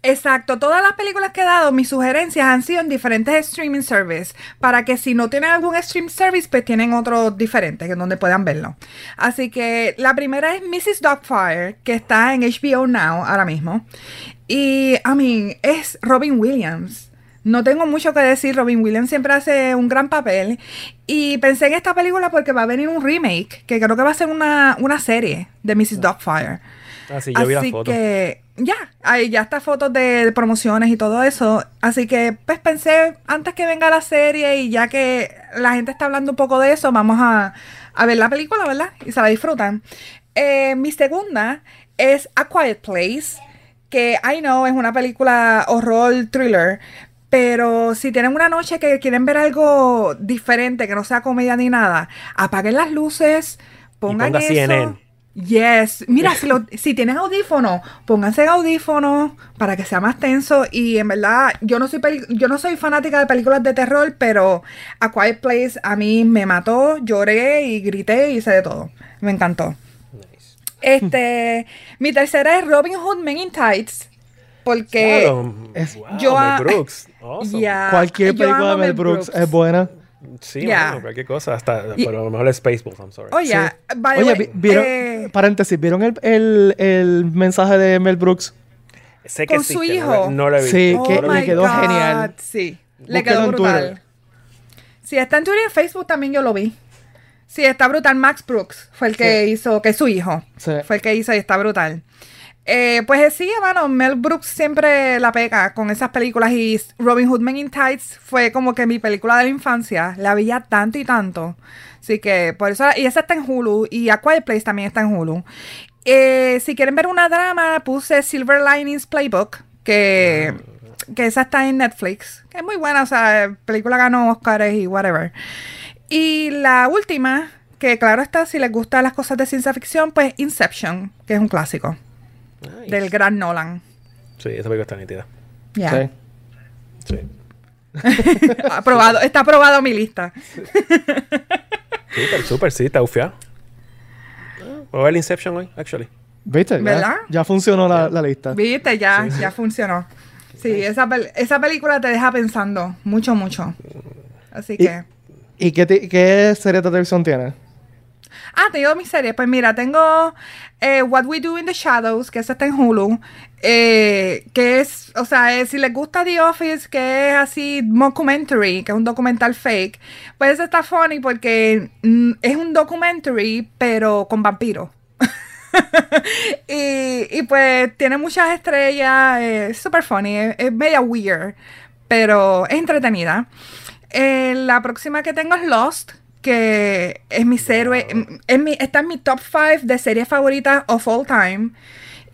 Exacto, todas las películas que he dado, mis sugerencias han sido en diferentes streaming services, para que si no tienen algún stream service, pues tienen otros diferentes en donde puedan verlo. Así que la primera es Mrs. Dogfire, que está en HBO Now ahora mismo. Y, I mean, es Robin Williams. No tengo mucho que decir, Robin Williams siempre hace un gran papel. Y pensé en esta película porque va a venir un remake, que creo que va a ser una, una serie de Mrs. Dogfire. Ah, sí, yo vi la Así que ya, ahí ya está fotos de, de promociones y todo eso. Así que pues pensé antes que venga la serie y ya que la gente está hablando un poco de eso, vamos a, a ver la película, ¿verdad? Y se la disfrutan. Eh, mi segunda es A Quiet Place, que I know es una película horror thriller. Pero si tienen una noche que quieren ver algo diferente, que no sea comedia ni nada, apaguen las luces, pongan ponga eso. CNN. Yes. Mira, si, lo- si tienes audífono, pónganse audífono para que sea más tenso. Y en verdad, yo no soy yo no soy fanática de películas de terror, pero A Quiet Place a mí me mató, lloré y grité y hice de todo. Me encantó. Este, mi tercera es Robin Hood Men in Tights. Porque Claro. es- Wow, yo Mel a- Brooks. Awesome. Cualquier película de Mel Brooks, es buena. Sí, Ya. mano, cualquier cosa. Hasta, Y- pero a lo mejor es Spaceballs, I'm sorry. Oye, Sí. by the Oye, way, vi- ¿vieron, eh, paréntesis, ¿vieron el, el, el mensaje de Mel Brooks? sé que con su existe, hijo. lo- No, lo he visto. Sí, Oh que le quedó God, genial. Sí, le quedó en brutal. Twitter. Sí, está en Twitter y en Facebook también yo lo vi. Sí, está brutal. Max Brooks fue el que hizo, que es su hijo. Sí. Fue el que hizo y está brutal. Eh, pues eh, sí, hermano, Mel Brooks siempre la pega con esas películas y Robin Hood Men in Tights fue como que mi película de la infancia. La veía tanto y tanto. Así que por eso, y esa está en Hulu y A Quiet Place también está en Hulu. Eh, si quieren ver una drama, puse Silver Linings Playbook, que, que esa está en Netflix, que es muy buena, o sea, película ganó Oscars y whatever. Y la última, que claro está, si les gustan las cosas de ciencia ficción, pues Inception, que es un clásico Nice. del gran Nolan. Sí, esa película está nítida. Ya. Sí. Sí. aprobado, está aprobado mi lista. Súper, súper, sí, está ufiado. Voy a ver el Inception hoy, actually. ¿Viste? Ya- ¿Verdad? Ya, funcionó la, la lista. Viste, ya, ya funcionó. Sí, esa, pel- esa película te deja pensando mucho, mucho. Así que... ¿Y qué, te- qué serie de televisión tienes? Ah, tengo mis series. Pues mira, tengo eh, What We Do in the Shadows, que esa está en Hulu. eh, que es, o sea, eh, si les gusta The Office, que es así mockumentary, que es un documental fake, pues esa está funny porque mm, es un documentary, pero con vampiros. y, y pues tiene muchas estrellas, eh, es super funny, es, es media weird, pero es entretenida. Eh, la próxima que tengo es Lost, que es mi serie, es mi, está en mi top 5 de series favoritas of all time.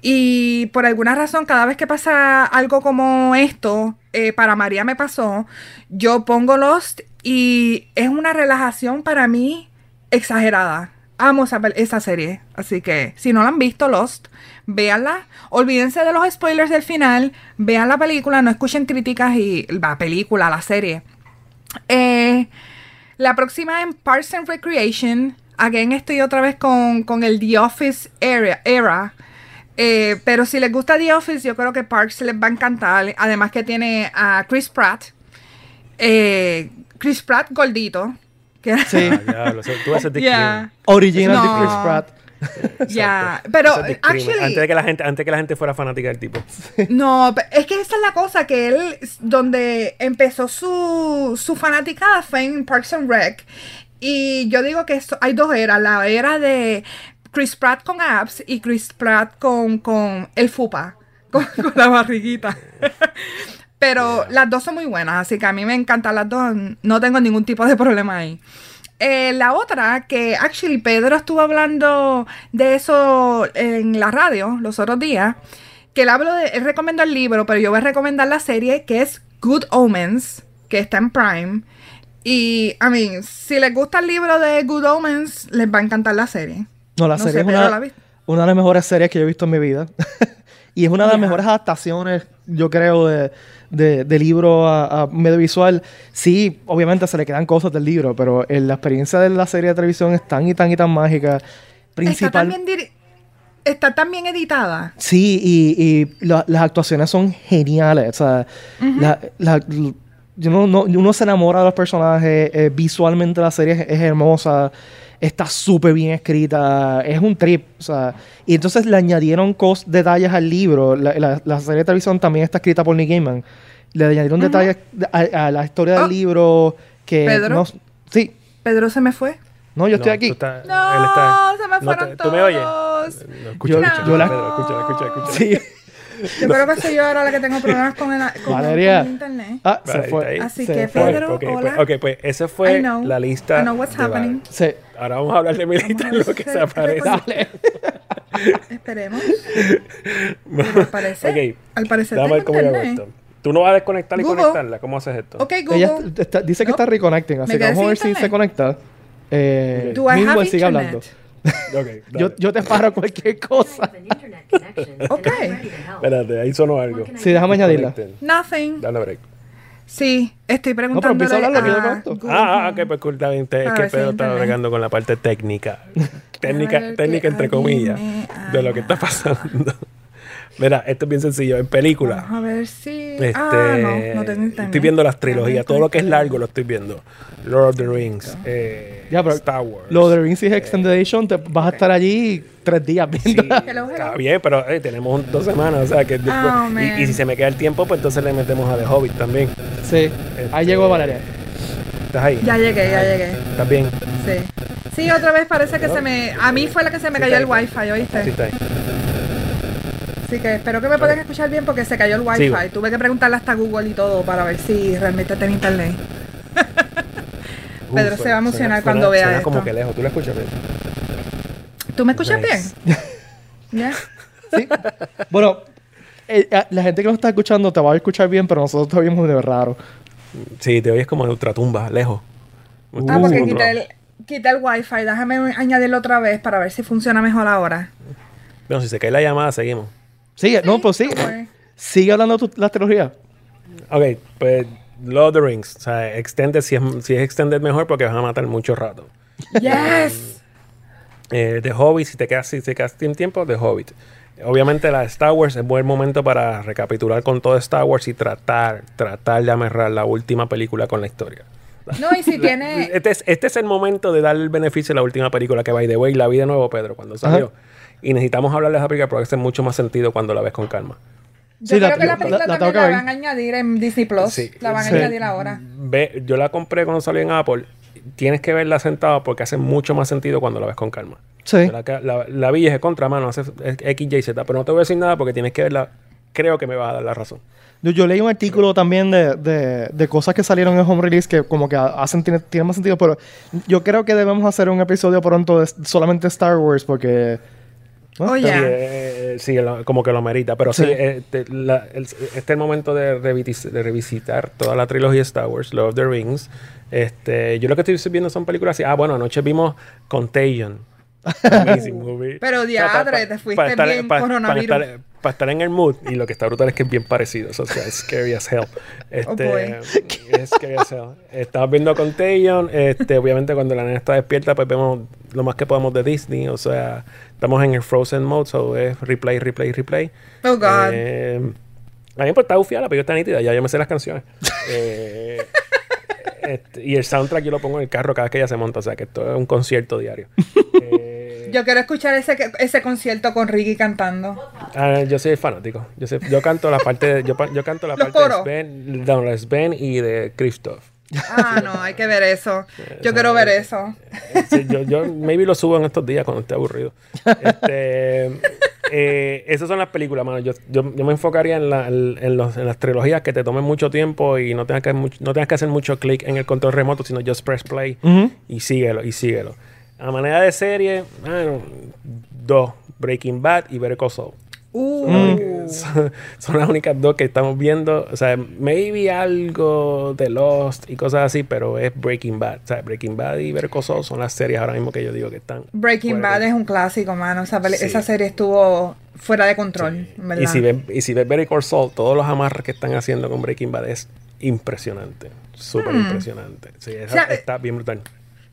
Y por alguna razón, cada vez que pasa algo como esto, eh, para María me pasó, yo pongo Lost y es una relajación para mí exagerada. Amo esa, esa serie. Así que si no la han visto, Lost, véanla. Olvídense de los spoilers del final. Vean la película, no escuchen críticas y la película, la serie. Eh, la próxima en Parks and Recreation. Again, estoy otra vez con, con el The Office era. era. Eh, pero si les gusta The Office, yo creo que Parks les va a encantar. Además que tiene a Chris Pratt. Eh, Chris Pratt gordito. Que Sí. Ah, tú Ya. Original de. Chris Pratt. Ya, pero es actually- antes de que la gente antes de que la gente fuera fanática del tipo. No, es que esa es la cosa, que él, donde empezó su, su fanaticada fue en Parks and Rec. Y yo digo que esto- hay dos eras, la era de Chris Pratt con abs y Chris Pratt con, con el fupa, con, con la barriguita. Pero las dos son muy buenas, así que a mí me encantan las dos, no tengo ningún tipo de problema ahí. Eh, la otra, que actually Pedro estuvo hablando de eso en la radio los otros días, que él habló de, él recomendó el libro, pero yo voy a recomendar la serie que es Good Omens, que está en Prime. Y, I mean, si les gusta el libro de Good Omens, les va a encantar la serie. No, la No serie sé, es una, una de las mejores series que yo he visto en mi vida. y es una de las mejores adaptaciones, yo creo, de, de- de libro a, a medio visual. Sí, obviamente se le quedan cosas del libro, pero eh, la experiencia de la serie de televisión es tan y tan y tan mágica. Está Principal, también, diri- está también editada. Sí, y, y la- las actuaciones son geniales. O sea, la- la- l- yo no, no- uno se enamora de los personajes. eh, visualmente la serie es, es hermosa. Está súper bien escrita. Es un trip. O sea, y entonces le añadieron cos, detalles al libro. La, la- la serie de televisión también está escrita por Nick Gaiman. Le añadieron detalles a, a la historia del Oh. libro que... Pedro. No, sí. Pedro se me fue. No, yo estoy No, aquí. tú estás- No, él está- se me no fueron te- ¿Tú me oyes? todos. No, escucha, Yo- escucha, yo la- Pedro, escucha, escucha, escucha. Sí. Yo creo que soy yo ahora la que tengo problemas con el, con, Valeria. con el internet. Ah, Vale, se fue. está. Así Se que, fue. Pedro, Ok, hola. pues, ok, pues esa fue la lista. I know what's de happening. Sí. Ahora vamos a hablar de mi lista en lo que se aparece. Esperemos. Pero al parecer, Ok, al parecer Déjame ver tengo cómo yo hago internet. esto. Tú no vas a desconectar y Google. conectarla. ¿Cómo haces esto? Ok, Ella Google. está- está- dice que No. está reconnecting, así que vamos a ver si se conecta. Eh, have sigue internet? hablando. Yo, te paro cualquier cosa. Ok. Espérate, ahí sonó algo. Sí, déjame añadirla. Nothing. Dale break. Sí, estoy pero preguntando. empieza a hablar lo que yo conecto. Ah, ah, ok, pues cool, está bien. Te- Es A que Pedro estaba internet. bregando con la parte técnica. técnica, técnica que entre comillas, de lo que está pasando. Mira, esto es bien sencillo. En película, Vamos a ver si. este, ah, no, no tengo internet. estoy viendo las trilogías. Todo lo que es largo lo estoy viendo. Lord of the Rings, eh, Ya, pero Star Wars. Lo de Rings is Extended Edition, te vas a estar allí tres días Sí, viendo. Hello. está bien, pero eh, tenemos un- dos semanas, o sea que después- Oh, y- y, si se me queda el tiempo, pues entonces le metemos a The Hobbit también. Sí, ahí llegó Valeria. ¿Estás ahí? Ya llegué, ya llegué. ¿Estás bien? Sí. Sí, otra vez parece que se me. A mí fue la que se me Sí, cayó el wifi, ¿oíste? Sí, está ahí. Así que espero que me puedan escuchar bien porque se cayó el wifi. Sigo. Tuve que preguntarle hasta Google y todo para ver si realmente tenía internet. Pedro Uf, se va a emocionar suena- cuando vea suena esto. como que lejos. ¿Tú lo escuchas bien? ¿Tú me escuchas Nice. bien? ¿Ya? Sí. Bueno, eh, eh, la gente que nos está escuchando te va a escuchar bien, pero nosotros te oímos de raro. Sí, te oyes como en ultratumba, lejos. Ah, porque Uh, quité el, quité el wifi. Déjame añadirlo otra vez para ver si funciona mejor ahora. Bueno, si se cae la llamada, seguimos. Sigue, no, pues sí. Sigue hablando tu, la trilogía. Ok, pues Lord of the Rings. O sea, extended, si es, si es extended mejor porque van a matar mucho rato. Yes. Eh, The Hobbit, si te quedas, si te quedas sin tiempo, The Hobbit. Obviamente la de Star Wars es buen momento para recapitular con todo Star Wars y tratar, tratar de amarrar la última película con la historia. No, y si tiene. Este es, este es el momento de dar el beneficio de la última película que by the way la vi de nuevo, Pedro, cuando salió. Y necesitamos hablar de esa película porque hace mucho más sentido cuando la ves con calma. Yo Sí, la- creo que la, la- película la tengo también la van a añadir en Disney Plus. Sí. La van a añadir ahora. Ve, yo la compré cuando salió en Apple. Tienes que verla sentado porque hace mucho más sentido cuando la ves con calma. Sí. La, la, la vi y es de contramano, hace es X, Y, Z. Pero no te voy a decir nada porque tienes que verla. Creo que me vas a dar la razón. Yo, yo leí un artículo también de, de, de cosas que salieron en home release que como que hacen, tiene, tiene más sentido, pero yo creo que debemos hacer un episodio pronto de solamente Star Wars porque... Sí, Ya. eh, sí, lo- como que lo merita. Pero sí, Sí. eh, te- la- el- este es el momento de, revitis- de revisitar toda la trilogía Star Wars, Lord of the Rings. Este, yo lo que estoy viendo son películas así. Ah, bueno, anoche vimos Contagion. Amazing movie. Pero, diadre, te fuiste estar- bien coronavirus. Para estar, pa' estar en el mood. Y lo que está brutal es que es bien parecido. O sea, es scary as hell. Este, Oh, es scary as hell. Estamos viendo Contagion. Este, obviamente, cuando la nena está despierta, pues vemos lo más que podamos de Disney. O sea, estamos en el Frozen mode. So, es replay, replay, replay. Oh, God. Eh, a mí pues está bufiada, la película está nítida. Ya yo me sé las canciones. Eh, este, y el soundtrack yo lo pongo en el carro cada vez que ella se monta. O sea, que esto es un concierto diario. Eh, Yo quiero escuchar ese, ese concierto con Ricky cantando. Ah, yo soy fanático. Yo, sé- yo canto la parte de, yo, yo canto la Los parte coros. de Sven, no, la Sven y de Christoph. Ah, no, hay que ver eso. Yo quiero ver eso. Sí, yo, yo maybe lo subo en estos días cuando esté aburrido. Este, eh, esas son las películas, mano. Yo, yo, yo me enfocaría en, la- en- en los- en las trilogías que te tomen mucho tiempo y no tengas que, no tengas que hacer mucho clic en el control remoto, sino just press play y síguelo, y síguelo. A manera de serie, bueno, dos, Breaking Bad y Better Call Saul. Uh, Son, son las únicas dos que estamos viendo. O sea, maybe algo de Lost y cosas así, pero es Breaking Bad. O sea, Breaking Bad y Better Call Saul son las series ahora mismo que yo digo que están. Breaking Bad de- es un clásico, mano. Esa, peli- Sí. esa serie estuvo fuera de control, en ¿verdad? Y si, ves, y si ves Better Call Saul, todos los amarres que están haciendo con Breaking Bad es impresionante. Súper impresionante. Sí, esa- Hmm. O sea, está bien brutal.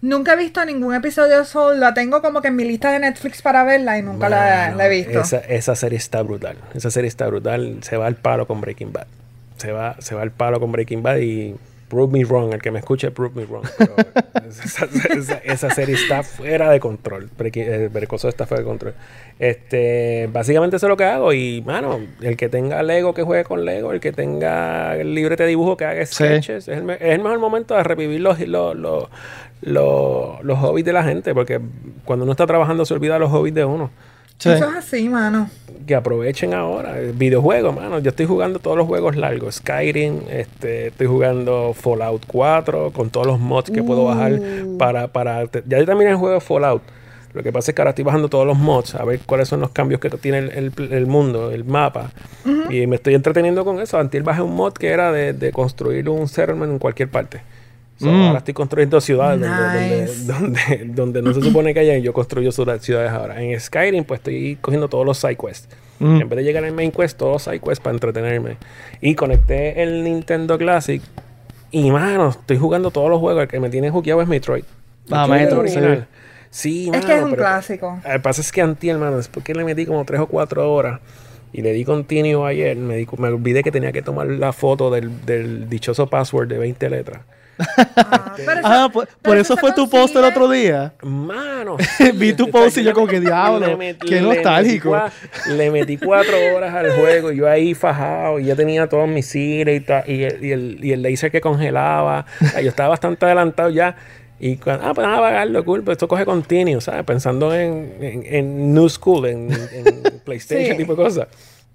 Nunca he visto ningún episodio de Soul. La tengo como que en mi lista de Netflix para verla y nunca la, la he visto. Esa, esa serie está brutal. Esa serie está brutal. Se va al palo con Breaking Bad. Se va, se va al palo con Breaking Bad y prove me wrong. El que me escuche, prove me wrong. Pero esa, esa- esa serie está fuera de control. Eh, Saul está fuera de control. Este, básicamente eso es lo que hago. Y, mano, el que tenga Lego que juegue con Lego, el que tenga el librete de dibujo que haga sketches, es, el, es el mejor momento de revivir los, los, los, los, los hobbies de la gente. Porque cuando uno está trabajando se olvida los hobbies de uno Sí. Eso es así, mano. que aprovechen ahora. Videojuegos, mano. Yo estoy jugando todos los juegos largos. Skyrim, este, estoy jugando Fallout 4 con todos los mods que puedo bajar Uh. para... para ya yo terminé el juego de Fallout. Lo que pasa es que ahora estoy bajando todos los mods a ver cuáles son los cambios que tiene el, el- el mundo, el mapa. Y me estoy entreteniendo con eso. Antes bajé un mod que era de, de construir un settlement en cualquier parte. So, Mm. Ahora estoy construyendo ciudades donde- Nice. donde, donde, donde no se supone que haya y yo construyo ciudad- ciudades ahora. En Skyrim, pues estoy cogiendo todos los side quests. Mm. En vez de llegar al main quest, todos los side quests para entretenerme. Y conecté el Nintendo Classic. Y mano, estoy jugando todos los juegos. El que me tiene jugueado es Metroid. Ah, Metroid Metro, original. Sí, Es mano, que es un pero- clásico. Lo que pasa es que anti, hermano, después que le metí como 3 o 4 horas y le di continuo ayer, me, di- me olvidé que tenía que tomar la foto del, del dichoso password de 20 letras. Ah, pero eso- Ah, por, pero por eso fue tu post el otro día. Mano, Vi tu post y yo como que, diablo, qué nostálgico. Le metí, cua- le metí cuatro horas al juego y yo ahí fajado y ya tenía todos mis misiles y, ta- y, el, y, el, y el laser que congelaba. Yo estaba bastante adelantado ya. Y cuando, ah, pues nada, pagarlo, cool, pues esto coge continuo, ¿sabes? Pensando en, en, en New School, en, en PlayStation, Sí. tipo de cosas.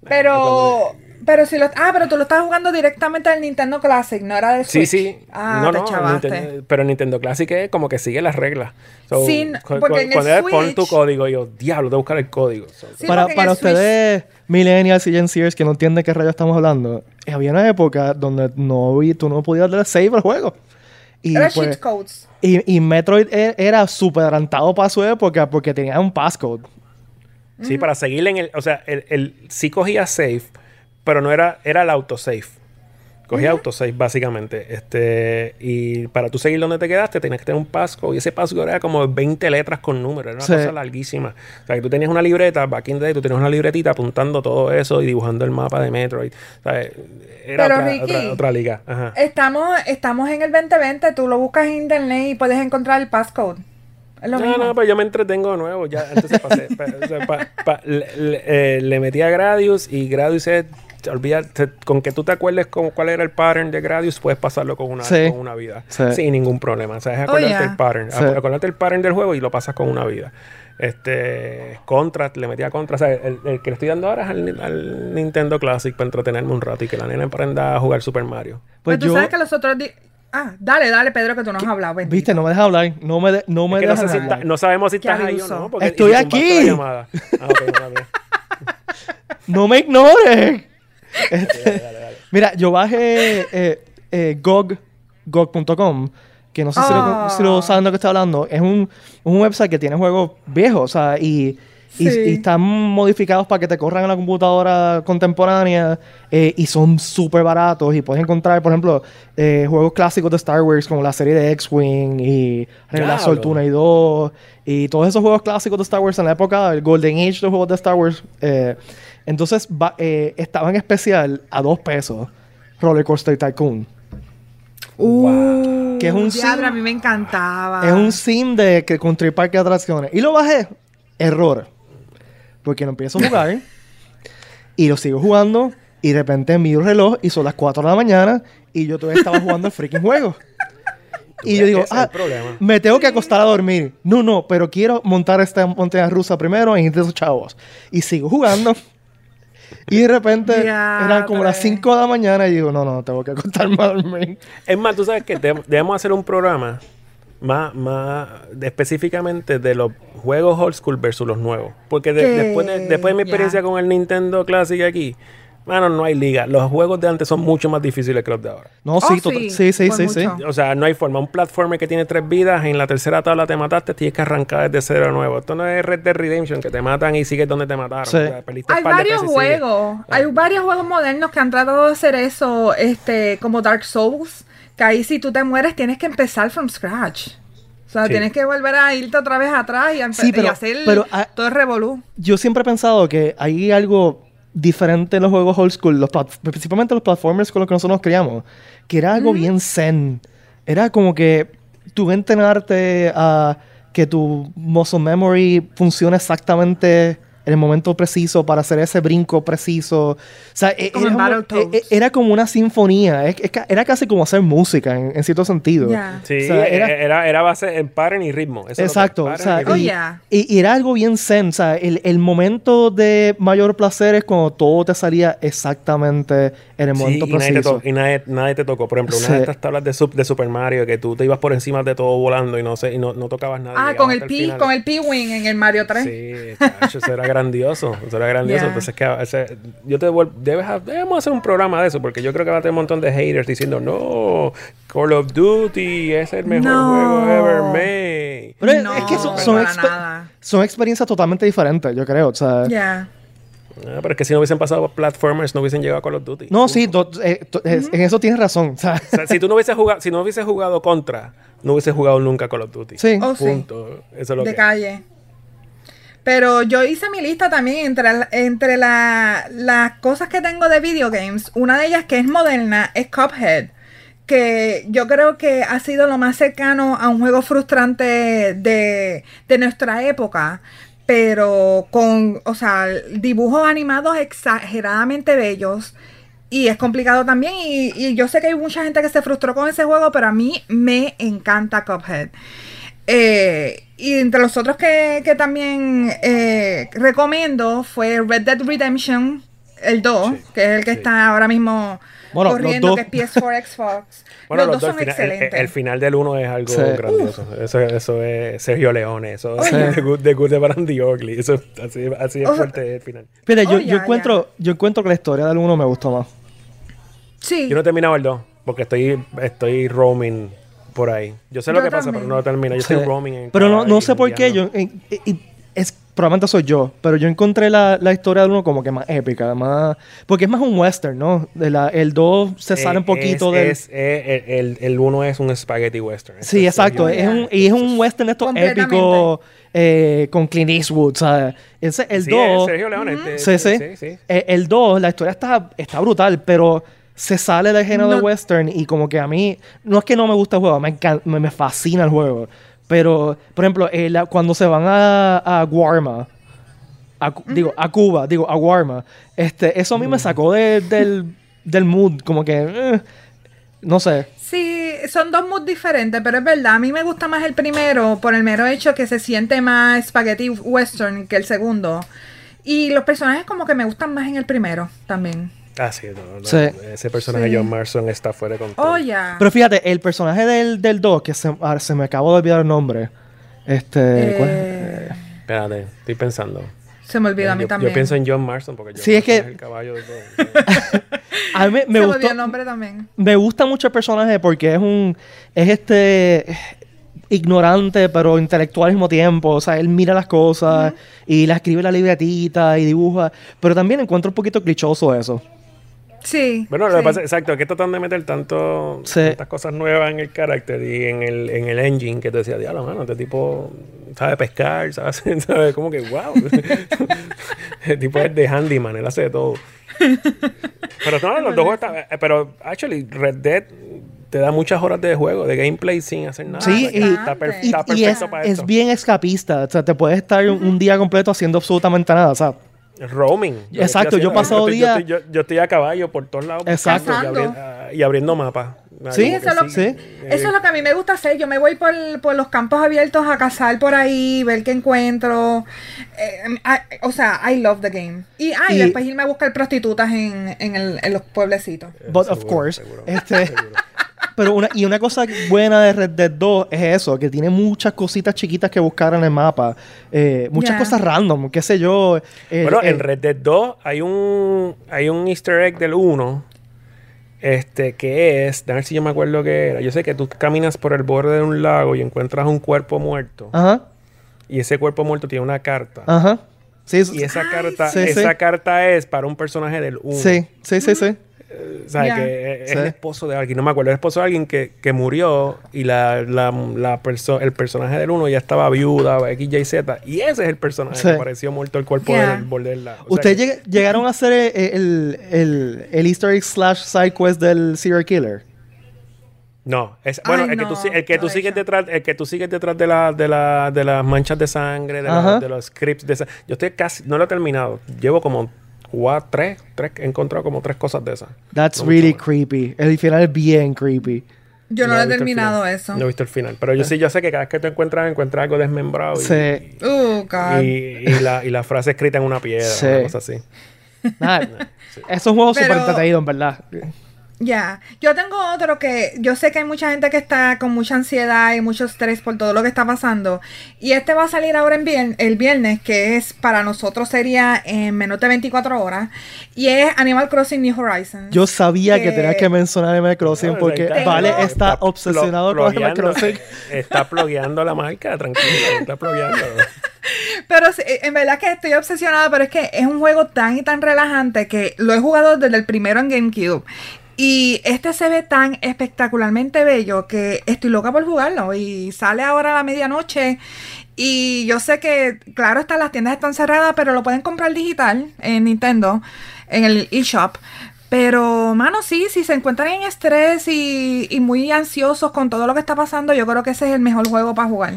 Pero, pero si lo, ah, pero tú lo estás jugando directamente del Nintendo Classic, no era del Sí, Switch. sí. Ah, no, te no, chavaste. Nintendo- pero Nintendo Classic es como que sigue las reglas. So, Sí, porque en el es, pon tu Switch- código, y yo, diablo, tengo que buscar el código. So, Sí, para para Switch- ustedes, millennials y Gen Zers que no entienden qué rayos estamos hablando, eh, había una época donde no, vi- tú no podías darle save al juego. Y, Era pues, cheat codes. y, y Metroid e- era súper adelantado para su época porque tenía un passcode. Sí, para seguirle en el. O sea, el, el, sí cogía safe, pero no era. Era el autosave. Cogía autosave, básicamente. Este. Y para tú seguir donde te quedaste, tenías que tener un passcode. Y ese passcode era como 20 letras con números. Era una Sí. cosa larguísima. O sea, que tú tenías una libreta, back in the day, tú tenías una libretita apuntando todo eso y dibujando el mapa de Metroid. O sea, era Pero, otra, Ricky, otra, otra liga. Ajá. Estamos, estamos en el 2020, tú lo buscas en internet y puedes encontrar el passcode. No, mismo. no, pues yo me entretengo de nuevo. Ya, entonces pasé. pa- o sea, pa- pa- le, le- eh, le metí a Gradius y Gradius es. Te olvida- te- con que tú te acuerdes con cuál era el pattern de Gradius, puedes pasarlo con una, Sí. con una vida. Sí. Sin ningún problema. O sea, es acordarte yeah. el pattern. Sí. Ac- Acordarte el pattern del juego y lo pasas con una vida. Este. Contra, le metí a Contra. O sea, el, el que le estoy dando ahora es al, al Nintendo Classic para entretenerme un rato y que la nena aprenda a jugar Super Mario. Pues Pero tú yo, sabes que los otros Ah, dale, dale, Pedro, que tú no has hablado. bendito. viste, no me dejas hablar, no me, de- no me Es que no, si está- sabemos si estás ahí o no. porque- Estoy aquí. la llamada. Ah, ok, mala mía. No me ignores. Este, Mira, yo bajé eh, eh, GOG, GOG.com, que no sé si, lo, Ah. si lo saben de lo que estoy hablando. Es un, un website que tiene juegos viejos, o sea, y, y- Sí. y están modificados para que te corran en la computadora contemporánea eh, y son súper baratos. Y puedes encontrar, por ejemplo, eh, juegos clásicos de Star Wars, como la serie de X-Wing y Diablo. Fortuna y 2, y todos esos juegos clásicos de Star Wars en la época, el Golden Age de juegos de Star Wars. eh, entonces va- eh, estaba en especial a dos pesos Roller Coaster Tycoon. Uh, Que es un diablo, sim- a mí me encantaba. Es un sim de que construir parque de atracciones. Y lo bajé. Error. Porque lo empiezo a jugar. y lo sigo jugando. Y de repente miro el reloj y son las 4 de la mañana. Y yo todavía estaba jugando el freaking juego. Y yo digo, ah, me tengo que acostar a dormir. No, no, pero quiero montar esta montaña rusa primero en esos chavos. Y sigo jugando. Y de repente eran como las Diatre. 5 de la mañana y digo, no, no, tengo que acostarme a dormir. Es más, tú sabes que deb- debemos hacer un programa más, más de- específicamente de los juegos old school versus los nuevos. Porque de- Que- después, de, después de mi experiencia con el Nintendo Classic aquí, mano, no hay liga. Los juegos de antes son mucho más difíciles que los de ahora. No, Oh, sí, total- sí, sí, sí, sí. O sea, no hay forma. Un platformer que tiene tres vidas, en la tercera tabla te mataste, tienes que arrancar desde cero de nuevo. Esto no es Red Dead Redemption, que te matan y sigues donde te mataron. Sí. O sea, perdiste un Hay varios juegos, hay varios juegos modernos que han tratado de hacer eso, este, como Dark Souls, que ahí si tú te mueres tienes que empezar from scratch. O sea, Sí. tienes que volver a irte otra vez atrás y, Sí, pero- y hacer pero, ah, todo el revolú. yo siempre he pensado que hay algo diferente en los juegos old school, los principalmente los platformers con los que nosotros nos criamos, que era algo bien zen. Era como que tú entrenarte a que tu muscle memory funcione exactamente en el momento preciso para hacer ese brinco preciso. O sea, e- Como era, como, e- e- era como una sinfonía. Era casi como hacer música en, en cierto sentido. Ya. Sí, O sea, era, era- era, base en pattern y ritmo. Eso Exacto. O sea, y ritmo. Oh, y, yeah. y- y era algo bien zen. O sea, el, el momento de mayor placer es cuando todo te salía exactamente en el Sí, y, nadie te, preciso. to- y nadie, nadie te tocó. Por ejemplo, una Sí. de estas tablas de, sub- de Super Mario que tú te ibas por encima de todo volando y no sé, y no, no tocabas nada. Ah, con el P, con el P-Wing en el Mario 3. Sí, eso era grandioso. Eso era grandioso. Yeah. Entonces, que o sea, yo te vuel- debes debemos hacer un programa de eso, porque yo creo que va a tener un montón de haters diciendo, no, Call of Duty es el mejor No. juego ever made. Pero es- No, es que son, son, exper- nada. son experiencias totalmente diferentes, yo creo. O sea, Ya. Ah, pero es que si no hubiesen pasado por platformers, no hubiesen llegado a Call of Duty. No, sí, eh, to- es- en eso tienes razón. o sea, O sea, si tú no hubieses jugado, si no hubieses jugado contra, no hubieses jugado nunca Call of Duty. sí. Oh, sí. Punto. Eso es lo de que. calle. Pero yo hice mi lista también entre, entre la- las cosas que tengo de video games. Una de ellas que es moderna es Cuphead. Que yo creo que ha sido lo más cercano a un juego frustrante de, de nuestra época. Pero con, o sea, dibujos animados exageradamente bellos. Y es complicado también. Y, y yo sé que hay mucha gente que se frustró con ese juego, pero a mí me encanta Cuphead. Eh, y entre los otros que, que también eh, recomiendo fue Red Dead Redemption, el 2, Sí, que es el que sí. está ahora mismo Bueno, los corriendo, dos. que es PS4, Xbox. Bueno, los, los dos dos, son el, final, el- excelentes. el final del uno es algo Sí. grandioso. Eso, eso es Sergio Leone. Eso es Oye. The Good, The Good de Brandy Ugly. Eso es así, así es fuerte el final. Fíjate, yo, Oh, yo encuentro, yo encuentro que la historia del uno me gustó más. sí, Yo no he terminado el 2 porque estoy, estoy roaming por ahí. Yo sé lo Yo que pasa, pero no lo termino. Yo Sí. estoy roaming en Pero no, no sé por qué. Yo, en- es, probablemente soy yo, pero yo encontré la, la historia del uno como que más épica, más... Porque es más un western, ¿no? De la, el 2 se sale un Eh, poquito es, del... es- eh, el, el uno es un spaghetti western. Sí, Esto exacto. Es un, y es un western esto épico eh, con Clint Eastwood, ¿sabes? Ese, el Sí, 2... es Sergio Leone. este- Sí, sí. sí, sí. Eh, El 2, la historia está, está brutal, pero se sale del género de No. western y como que a mí, no es que no me gusta el juego, me, encan- me, me fascina el juego. Pero, por ejemplo, eh, la- cuando se van a, a Guarma, a digo, a Cuba, digo, a Guarma, este, eso a mí me sacó de- del, del mood, como que, eh, no sé. Sí, son dos moods diferentes, pero es verdad, a mí me gusta más el primero por el mero hecho que se siente más spaghetti western que el segundo. Y los personajes como que me gustan más en el primero también. Ah, sí, no, no, Sí. Ese personaje Sí. John Marston está fuera de control. Oh. Pero fíjate, el personaje del, del 2, que se, ahora se me acabó de olvidar el nombre, este, ¿cuál? Eh, Espérate, estoy pensando. se me olvidó a mí yo, también. yo pienso en John Marston porque John Sí, es que- el caballo de todo. A mí me, me se me gustó, olvidó el nombre también. me gusta mucho el personaje porque es un es este ignorante pero intelectual al mismo tiempo o sea él mira las cosas y la escribe en la libretita y dibuja pero también encuentro un poquito clichoso eso Sí. Bueno, lo que pasa, exacto, es que tratan de meter tanto, Sí. tantas cosas nuevas en el carácter y en el, en el engine que te decía, diablo, mano, este tipo sabe pescar, sabe, hacer- sabe como que, wow. el tipo es de handyman, él hace de todo. Pero no, los dos juegos están, eh, pero actually Red Dead te da muchas horas de juego, de gameplay sin hacer nada. Sí, y- está, per- y- y, está y perfecto es, para es bien escapista o sea te puedes estar un, un día completo haciendo absolutamente nada o sea Roaming. Exacto, yo haciendo, pasado estoy- día- Yo, estoy- yo- yo estoy a caballo por todos lados. Exacto. Y, abri- ah, y abriendo mapas. Sí, como eso es lo- sí. Eso es lo que a mí me gusta hacer. Yo me voy por, por los campos abiertos a cazar por ahí, ver qué encuentro. Eh, I- o sea, I love the game. Y, ah, y Y- después irme a buscar prostitutas en, en, el- en los pueblecitos. but of course seguro, este seguro. Pero una, y una cosa buena de Red Dead 2 es eso, que tiene muchas cositas chiquitas que buscar en el mapa. eh, muchas cosas random, qué sé yo. eh, Bueno, eh, en Red Dead 2 hay un, hay un easter egg del 1. Este, que es, a ver si yo me acuerdo qué era. Yo sé que tú caminas por el borde de un lago y encuentras un cuerpo muerto. Ajá, Y ese cuerpo muerto tiene una carta. ajá. Sí, eso- Y esa Ay, carta, sí, esa sí. carta es para un personaje del 1. sí, sí, sí, sí. O sea, Ya. que es Sí. el esposo de alguien, no me acuerdo, el esposo de alguien que, que murió y la, la, la perso- el personaje del uno ya estaba viuda, X, Y, Z, y ese es el personaje Sí. que apareció muerto el cuerpo Ya. del borde del lago. O sea ¿Ustedes lleg- llegaron a hacer eh, el, el, el easter egg slash side quest del serial killer? No, es, bueno, Ay, el que tú, no, el que no tú sigues detrás, el que tú sigues detrás de la, de la, de las manchas de sangre, de, la- de los scripts de esa. Yo estoy casi, no lo he terminado. Llevo como cuatro, tres, tres, he encontrado como tres cosas de esas. That's No really creepy. El final es bien creepy. Yo no, lo he terminado eso. No he visto el final. Pero yo sí, yo sé que cada vez que tú encuentras, encuentras algo desmembrado. y- Sí. Oh, God. Y, y la, y la frase escrita en una piedra, Sí. una cosa así. Nada, Es un juego Pero- súper entretenido, en verdad. Ya, yo tengo otro que yo sé que hay mucha gente que está con mucha ansiedad y mucho estrés por todo lo que está pasando. Y este va a salir ahora en el viernes, que es para nosotros sería en menos de 24 horas. Y es Animal Crossing New Horizons. Yo sabía que, tenía que mencionar Animal Crossing porque Vale está, obsesionado con Animal Crossing. Está plogueando la marca, tranquilo, está plogueando. Pero en verdad que estoy obsesionada, pero es que es un juego tan y tan relajante que lo he jugado desde el primero en GameCube. Y este se ve tan espectacularmente bello que estoy loca por jugarlo. Y sale ahora a la medianoche. Y yo sé que, claro, está, las tiendas están cerradas, pero lo pueden comprar digital en Nintendo, en el eShop. Pero, mano, sí, si se encuentran en estrés y, y, muy ansiosos con todo lo que está pasando, yo creo que ese es el mejor juego para jugar.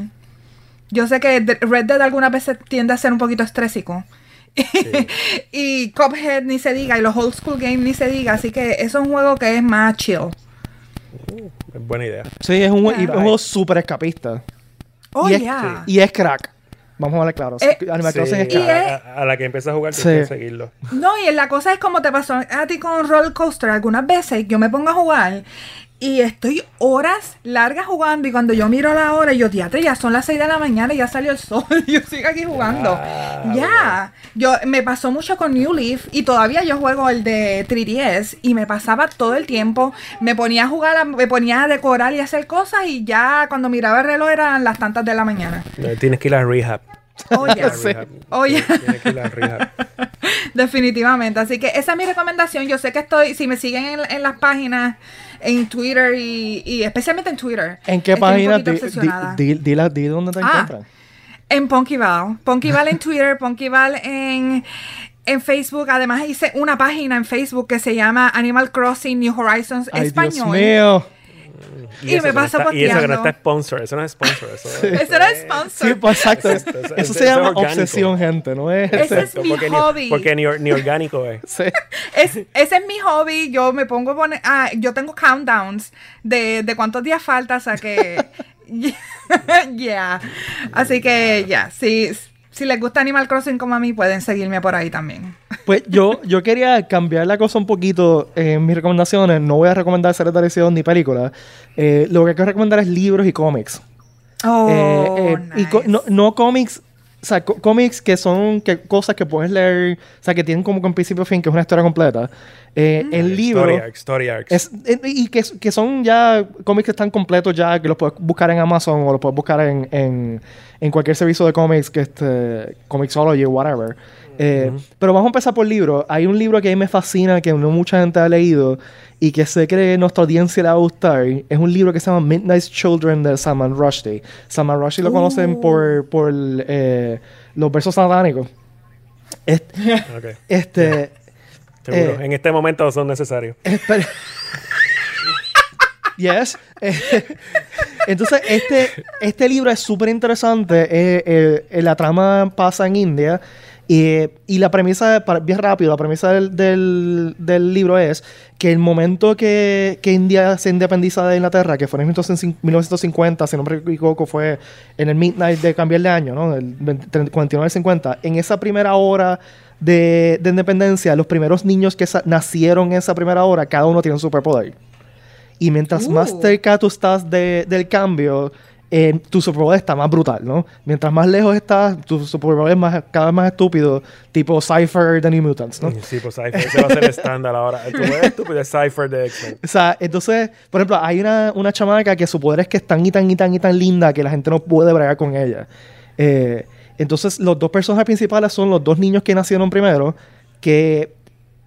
Yo sé que Red Dead algunas veces tiende a ser un poquito estrésico. y Cuphead ni se diga, y los old school games ni se diga, así que eso es un juego que es más chill. Uh, buena idea. Sí, es un, juego súper escapista. Oh, y, es, y es crack. Vamos a hablar claro. Eh, a, la que empieza a jugar, tienes que seguirlo. No, y la cosa es como te pasó a ti con Roller Coaster. Algunas veces yo me pongo a jugar y estoy horas largas jugando y cuando yo miro la hora, yo, teatro, ya son las 6 de la mañana y ya salió el sol y yo sigo aquí jugando. ya, yo me pasó mucho con New Leaf y todavía yo juego el de 3DS y me pasaba todo el tiempo, me ponía a jugar, me ponía a decorar y hacer cosas y ya cuando miraba el reloj eran las tantas de la mañana. Tienes que ir a rehab. Oh, ya. Oh, Tienes que ir a rehab. Definitivamente. Así que esa es mi recomendación. Yo sé que estoy, si me siguen en, en las páginas en Twitter y, especialmente en Twitter. ¿En qué página? Di, di, dónde te ah, encuentras. En Punkyval. Punkyval en Twitter, Punkyval en, en Facebook. Además hice una página en Facebook que se llama Animal Crossing New Horizons Ay, Español. Dios mío. Y, me paso posteando. Y eso que no está sponsor, eso no es sponsor. Eso, eso no es sponsor. Sí, pues exacto. eso, se llama obsesión, gente, ¿no es? Ese es mi porque hobby. Ni, porque ni, ni orgánico es. Sí. es. Ese es mi hobby. Yo me pongo a poner. Ah, yo tengo countdowns de, de cuántos días falta, o sea que. yeah. Así que, ya, sí si les gusta Animal Crossing como a mí, pueden seguirme por ahí también. Pues yo, yo quería cambiar la cosa un poquito en mis recomendaciones. No voy a recomendar series de televisión ni películas. Eh, lo que quiero recomendar es libros y cómics. Oh, eh, eh, y no, no cómics o sea, cómics que son que, cosas que puedes leer, o sea, que tienen como que un principio fin, que es una historia completa. Eh, mm. El libro. Story arcs, eh, y que, que, son ya cómics que están completos ya, que los puedes buscar en Amazon o los puedes buscar en, en, en cualquier servicio de cómics, que este, Comixology o whatever. Eh, pero vamos a empezar por libros. Hay un libro que a mí me fascina, que no mucha gente ha leído y que sé que nuestra audiencia le va a gustar. Es un libro que se llama Midnight Children de Salman Rushdie. Salman Rushdie lo conocen uh. por, por eh, los versos satánicos. Este, este Seguro. Eh, en este momento son necesarios. yes. entonces, este, este libro es súper interesante. la trama pasa en India y la premisa, bien rápido, la premisa del, libro es que el momento que, India se independiza de Inglaterra, que fue en 1950, si no me equivoco, fue en el midnight de cambiar de año, ¿no? El 49 50, en esa primera hora de, independencia, los primeros niños que nacieron en esa primera hora, cada uno tiene un superpoder. Y mientras más uh. cerca tú estás del cambio, eh, tu superpoder está más brutal, ¿no? Mientras más lejos estás, tu superpoder es más, cada vez más estúpido, tipo Cypher de New Mutants, ¿no? Sí, pues Cypher, ese va a ser estándar ahora. Tu poder estúpido es Cypher de X-Men. O sea, entonces, por ejemplo, hay una, una chamaca que su poder es que es tan y tan y tan y tan linda que la gente no puede bregar con ella. Eh, entonces, los dos personajes principales son los dos niños que nacieron primero, que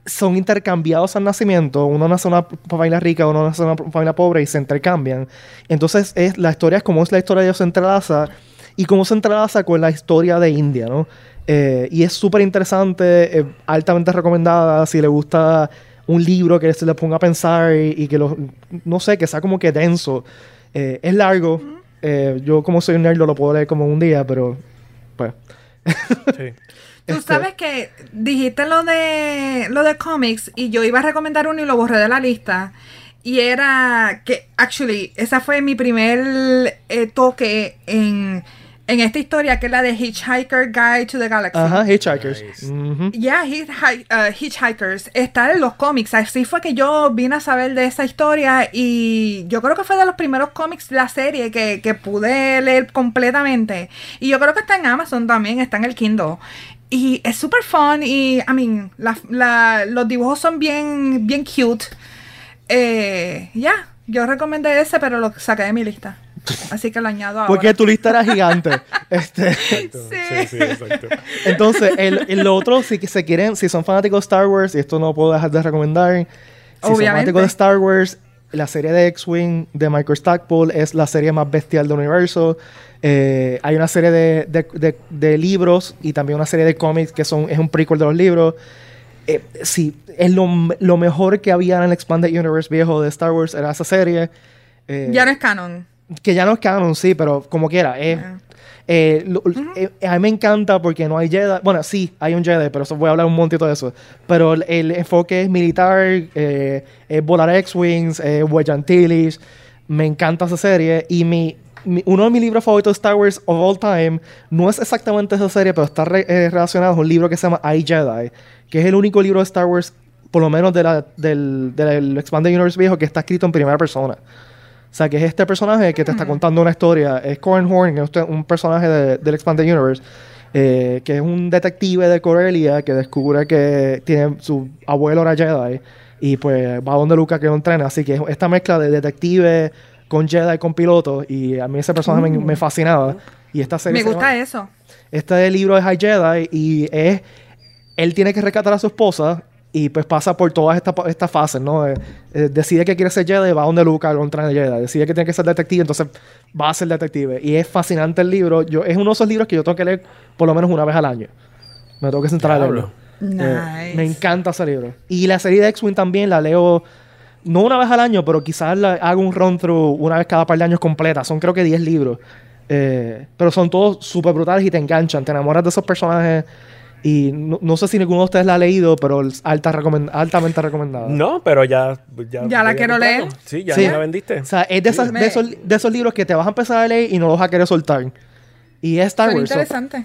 son intercambiados al nacimiento. Uno nace en una familia rica, uno nace en una familia pobre y se intercambian. Entonces, es, la historia es como es la historia de ellos se entrelaza y cómo se entrelaza con la historia de India, ¿no? Eh, y es súper interesante, altamente recomendada si le gusta un libro que se le ponga a pensar y, que lo, no sé, que sea como que denso. Eh, es largo. Eh, yo como soy un nerd lo puedo leer como un día, pero pues... sí. Tú este sabes que dijiste lo de lo de cómics y yo iba a recomendar uno y lo borré de la lista. Y era que, actually, esa fue mi primer eh, toque en en esta historia que es la de Hitchhiker Guide to the Galaxy. Ajá, Hitchhikers. Nice. Ya, Hitchhi- uh, Hitchhikers está en los cómics. Así fue que yo vine a saber de esa historia y yo creo que fue de los primeros cómics de la serie que, que pude leer completamente. Y yo creo que está en Amazon también, está en el Kindle. Y es súper fun y, I mean, la- la- los dibujos son bien, bien cute. Eh, ya, yo recomendé ese, pero lo saqué de mi lista. Así que lo añado ahora. Porque tu lista era gigante. este, Exacto. Sí, sí, exacto. entonces, el, el- lo otro, si se quieren, si son fanáticos de Star Wars, y esto no puedo dejar de recomendar, si son fanáticos de Star Wars, la serie de X-Wing de Michael Stackpole es la serie más bestial del universo. Eh, hay una serie de, de- de- de libros y también una serie de cómics que son, es un prequel de los libros. Eh, sí, es lo, lo mejor que había en el Expanded Universe viejo de Star Wars, era esa serie. Eh, Ya no es canon. que ya no es canon, sí, pero como quiera. es- Ah. eh, lo- eh, a mí me encanta porque no hay Jedi. Bueno, sí, hay un Jedi, pero eso voy a hablar un montito de eso. Pero el, el enfoque es militar, eh, es volar X-Wings, eh. Me encanta esa serie. Y mi- uno de mis libros favoritos de Star Wars of all time no es exactamente esa serie, pero está re- eh, relacionado a un libro que se llama I Jedi, que es el único libro de Star Wars, por lo menos de la- del, del Expanded Universe viejo, que está escrito en primera persona. O sea, que es este personaje que te está contando una historia. Es Corin Horn, que es un personaje de- del Expanded Universe, eh, que es un detective de Corellia que descubre que tiene su abuelo era Jedi y pues va donde Luca que lo entrena. Así que es esta mezcla de detective con Jedi con piloto y a mí ese personaje me, me fascinaba. Y esta serie Me se gusta llama- eso. este libro es High Jedi y es él tiene que rescatar a su esposa y pues pasa por todas estas estas fases, ¿no? Eh, eh, decide que quiere ser Jedi, va donde Luca lo entrena Jedi. Decide que tiene que ser detective, entonces va a ser detective. Y es fascinante el libro. Yo, es uno de esos libros que yo tengo que leer por lo menos una vez al año. Me tengo que sentar a leerlo. Eh, Nice. me encanta ese libro. Y la serie de X-Wing también la leo, no una vez al año, pero quizás la, hago un run through una vez cada par de años completa. Son creo que 10 libros. Eh, pero son todos súper brutales y te enganchan, te enamoras de esos personajes. Y no, no sé si ninguno de ustedes la ha leído, pero es alta recomen- altamente recomendada. No, pero ya. Ya, Ya la quiero leer. Sí, ya Sí. me la vendiste. O sea, es de, esas- Me- de, esos, de esos libros que te vas a empezar a leer y no los vas a querer soltar. Y es Star Wars. so- interesante.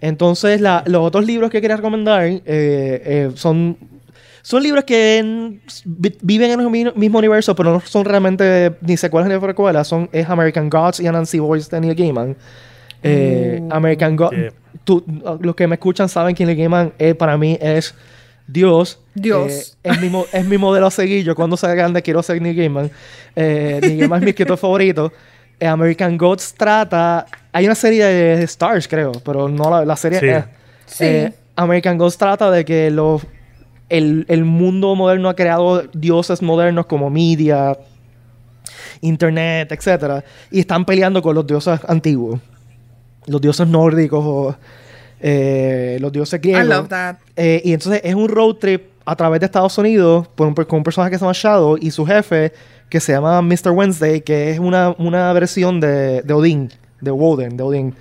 entonces, la- los otros libros que quería recomendar eh, eh, son, son libros que en- vi- viven en el mi- mismo universo, pero no son realmente ni secuelas ni precuelas. Son, es American Gods y Anansi Boys de Neil Gaiman. Eh, American Gods. Yeah. Los que me escuchan saben que Neil Gaiman eh, para mí es Dios. Dios. Eh, es, mi, mo- es mi modelo a seguir. Yo cuando sea grande quiero ser Neil Gaiman. Eh, Neil Gaiman es mi escritor favorito. Eh, American Gods trata... Hay una serie de Stars, creo, pero no la, la serie... Sí. eh, Sí. eh, American Gods trata de que los, el, el mundo moderno ha creado dioses modernos como media, internet, etcétera, y están peleando con los dioses antiguos, los dioses nórdicos, o, eh, los dioses griegos. I love that. Eh, y entonces es un road trip a través de Estados Unidos por un, con un personaje que se llama Shadow y su jefe que se llama Mr. Wednesday, que es una, una versión de, de Odín, de Woden, de Odín.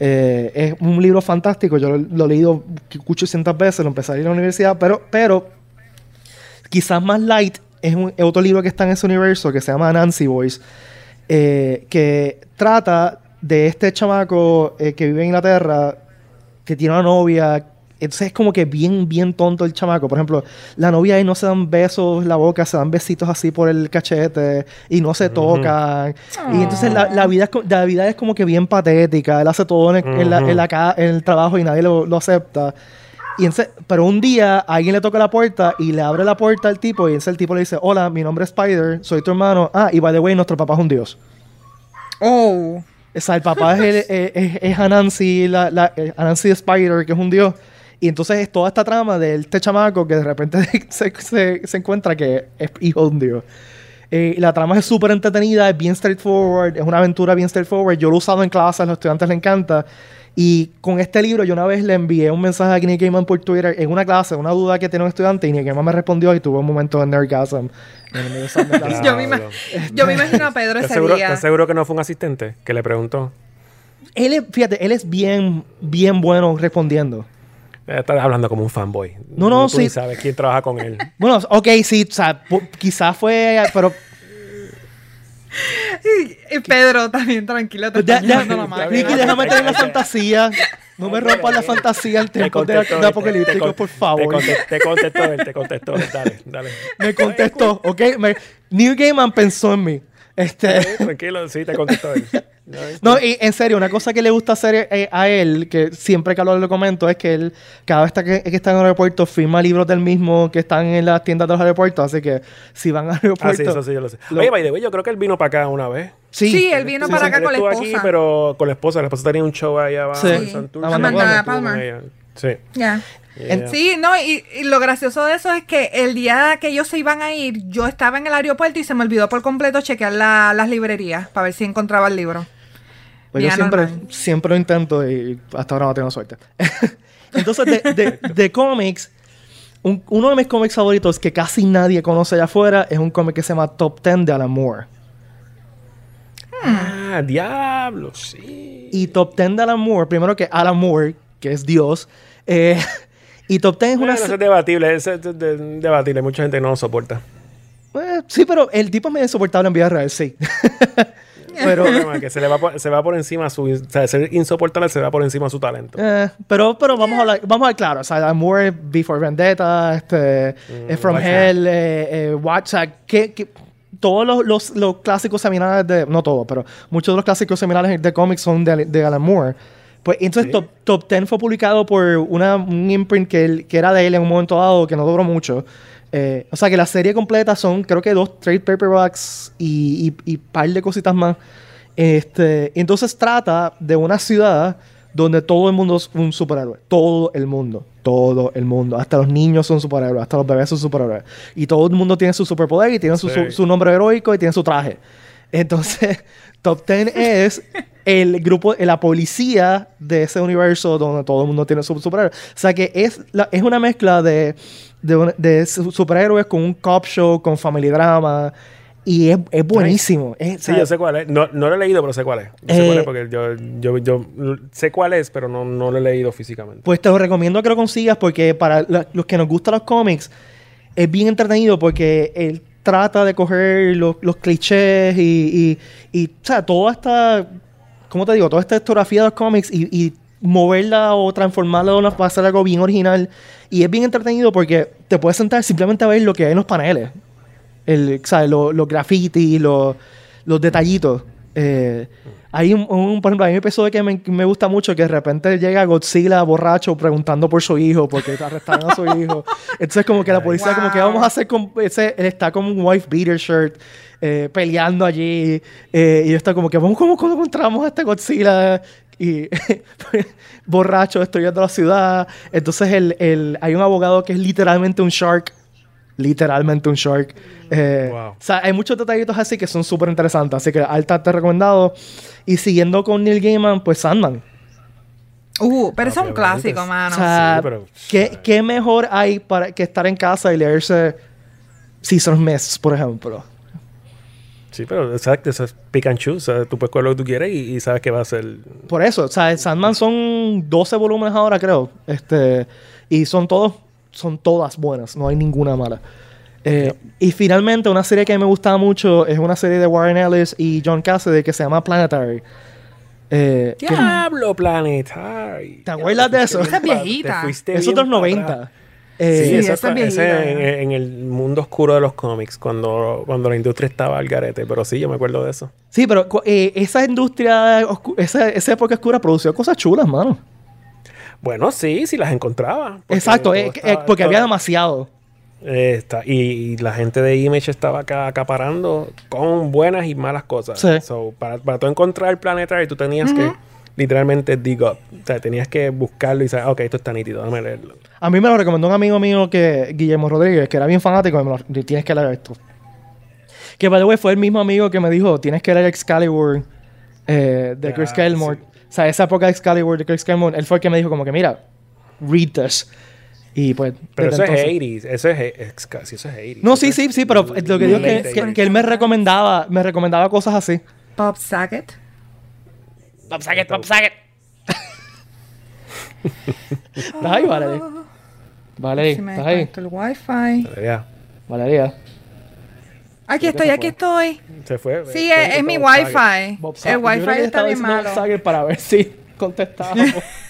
Eh, es un libro fantástico, yo lo, lo he leído 800 veces, lo empecé a leer en la universidad, pero, pero quizás más light es, un, es otro libro que está en ese universo que se llama Nancy Boys, eh, que trata de este chamaco eh, que vive en Inglaterra, que tiene una novia. Entonces es como que bien, bien tonto el chamaco. Por ejemplo, la novia y no se dan besos en la boca, se dan besitos así por el cachete y no se tocan. Y entonces la, la vida es, la vida es como que bien patética. Él hace todo en el, en la- en la en el trabajo y nadie lo, lo acepta. Y entonces, pero un día alguien le toca la puerta y le abre la puerta al tipo y entonces el tipo le dice, hola, mi nombre es Spider, soy tu hermano. Ah, y by the way, nuestro papá es un dios. Oh. O sea, el papá es, el- es, es- es Anansi, la, la, eh, Anansi Spider, que es un dios. Y entonces es toda esta trama de este chamaco que de repente se, se- se encuentra que es hijo de un dios. Eh, la trama es súper entretenida, es bien straightforward, es una aventura bien straightforward. Yo lo he usado en clases, a los estudiantes les encanta. Y con este libro, yo una vez le envié un mensaje a Nick Gaiman por Twitter en una clase, una duda que tenía un estudiante, y Nick Gaiman me respondió y tuve un momento de nerdgasm. Yo me, ima- yo me imagino a Pedro ¿Estás ese seguro, día. estás seguro que no fue un asistente que le preguntó? Él es, fíjate, él es bien, bien bueno respondiendo. Estás hablando como un fanboy. No, no, tú sí. sabes quién trabaja con él. Bueno, ok, sí, o sea, quizás fue, pero Y, Pedro también tranquilo, te Ya- ya- la mano. Ricky, déjame tener la fantasía. No me rompas la fantasía en Te tiempos de, te- por favor. te contestó él, te contestó él. Dale, dale. Me contestó, ¿ok? Me, New Gaiman pensó en mí. Este, Tranquilo, sí, te contestó él. No, y en serio, una cosa que le gusta hacer eh, a él, que siempre que lo, lo comento, es que él, cada vez que, que está en el aeropuerto, firma libros del mismo que están en las tiendas de los aeropuertos. Así que si van al Ah, aeropuerto. sí, eso sí, yo lo sé. Lo- Oye, by the way, yo creo que él vino para acá una vez. Sí, él vino sí, para sí. acá Él con la estuvo esposa. aquí, pero con la esposa. La esposa tenía un show allá abajo Sí. en Santurce. Amanda. Sí. Ya. Yeah. Sí, no, y, y lo gracioso de eso es que el día que ellos se iban a ir, yo estaba en el aeropuerto y se me olvidó por completo chequear la- las librerías para ver si encontraba el libro. Pues yo siempre, siempre lo intento y hasta ahora no tengo suerte. Entonces, de, de, de cómics, un- uno de mis cómics favoritos que casi nadie conoce allá afuera es un cómic que se llama Top 10 de Alan Moore. Ah, diablo, sí. Y Top 10 de Alan Moore, primero que Alan Moore, que es Dios, eh, y Top 10 es una... Bueno, eso es debatible, eso es de- de- debatible. Mucha gente no lo soporta. eh, sí, pero el tipo es medio insoportable en vida real, sí. pero... Que se le va por, se va por encima su... O sea, ser insoportable se va por encima su talento. Eh, pero, pero vamos a hablar, vamos a ver claro. O sea, Alan Moore, Before Vendetta, este, eh, From Watchmen. Hell, eh, eh, Watch, que, que- todos los, los, los clásicos seminales de, no todos, pero muchos de los clásicos seminales de cómics son de, de Alan Moore. Pues entonces Sí. Top, Top 10 fue publicado por una, un imprint que, él- que era de él en un momento dado que no duró mucho. Eh, o sea que la serie completa son creo que dos trade paperbacks y, y, y par de cositas más. Este, entonces trata de una ciudad donde todo el mundo es un superhéroe. Todo el mundo. Todo el mundo. Hasta los niños son superhéroes. Hasta los bebés son superhéroes. Y todo el mundo tiene su superpoder y tiene su, Sí. su- su nombre heroico y tiene su traje. Entonces, Top 10 es el grupo, la policía de ese universo donde todo el mundo tiene su superhéroe. O sea que es, la- es una mezcla de, de, de su- superhéroes con un cop show, con family drama. Y es, es buenísimo. Es- Sí, yo sé cuál es. No, no lo he leído, pero sé cuál es. Yo sé Eh, cuál es porque yo, yo, yo sé cuál es, pero no, no lo he leído físicamente. Pues te lo recomiendo que lo consigas porque para la- los que nos gustan los cómics es bien entretenido porque él trata de coger los, los clichés y, y, y, o sea, toda esta, ¿cómo te digo? Toda esta historiografía de los cómics y, y moverla o transformarla de una- para hacer algo bien original. Y es bien entretenido porque te puedes sentar simplemente a ver lo que hay en los paneles. El, ¿sabes? Los, los grafitis, los, los detallitos. Eh, hay un, un- por ejemplo, hay un episodio que me, me gusta mucho que de repente llega Godzilla borracho preguntando por su hijo porque arrestaron a su hijo. Entonces como que la policía como que Wow. vamos a hacer con ese, él está como un wife beater shirt eh, peleando allí eh, y yo está como que vamos cómo, cómo encontramos a este Godzilla y borracho destruyendo la ciudad. Entonces el, el, hay un abogado que es literalmente un shark literalmente un shark. Eh, Wow. O sea, hay muchos detallitos así que son súper interesantes. Así que altamente recomendado. Y siguiendo con Neil Gaiman, pues Sandman. Uh, pero eso es un clásico, mano. o sea, sí, pero- ¿qué, qué mejor hay para que estar en casa y leerse Seasons Mists, por ejemplo? Sí, pero exacto, eso es pick and choose. O sea, tú puedes coger lo que tú quieres y, y sabes que va a ser. Por eso, o sea, Sandman son 12 volúmenes ahora, creo. Este, y son todos, son todas buenas, no hay ninguna mala. Eh, Y finalmente, una serie que a mí me gustaba mucho es una serie de Warren Ellis y John Cassidy que se llama Planetary. Eh, que- Diablo Planetary. ¿Te acuerdas de eso? Esa es viejita. Te fuiste es bien de los para 90. atrás. Eh, Sí, Sí, eso esa es fue- ese viejita, en, el mundo oscuro de los cómics, cuando, cuando la industria estaba al garete. Pero sí, yo me acuerdo de eso. Sí, pero eh, esa industria, esa, esa época oscura produció cosas chulas, mano. Bueno, sí, sí las encontraba. porque Exacto, eh, estaba- eh, porque todo- había demasiado. Eh, está- y, y la gente de Image estaba acá acaparando con buenas y malas cosas. Sí. So, para, para tú encontrar el Planetary, tú tenías que literalmente dig up. O sea, tenías que buscarlo y saber, "Ah, ok, esto está nítido, déjame leerlo. A mí me lo recomendó un amigo mío que Guillermo Rodríguez, que era bien fanático, y me lo- tienes que leer esto. Que, by the way, fue el mismo amigo que me dijo, tienes que leer Excalibur eh, de Chris Ah, Kelmore. sí. O sea, esa época de Excalibur de Chris Kelmore, él fue el que me dijo como que, mira, read this. Y pues... Pero eso es entonces- 80s, eso es, es casi, eso es 80s. No, sí, sí, sí, pero lo que digo es que, late que- 80s. que él me recomendaba, me recomendaba cosas así. Bob Saget. Bob Saget, Bob Saget. ¿Estás ahí, Valerie? Valerie, Si ¿estás ahí? el wifi. Ya. Valeria. Aquí estoy, aquí estoy. Se fue. Sí, es, es mi wifi. Bob El wifi está bien malo. Saget para ver si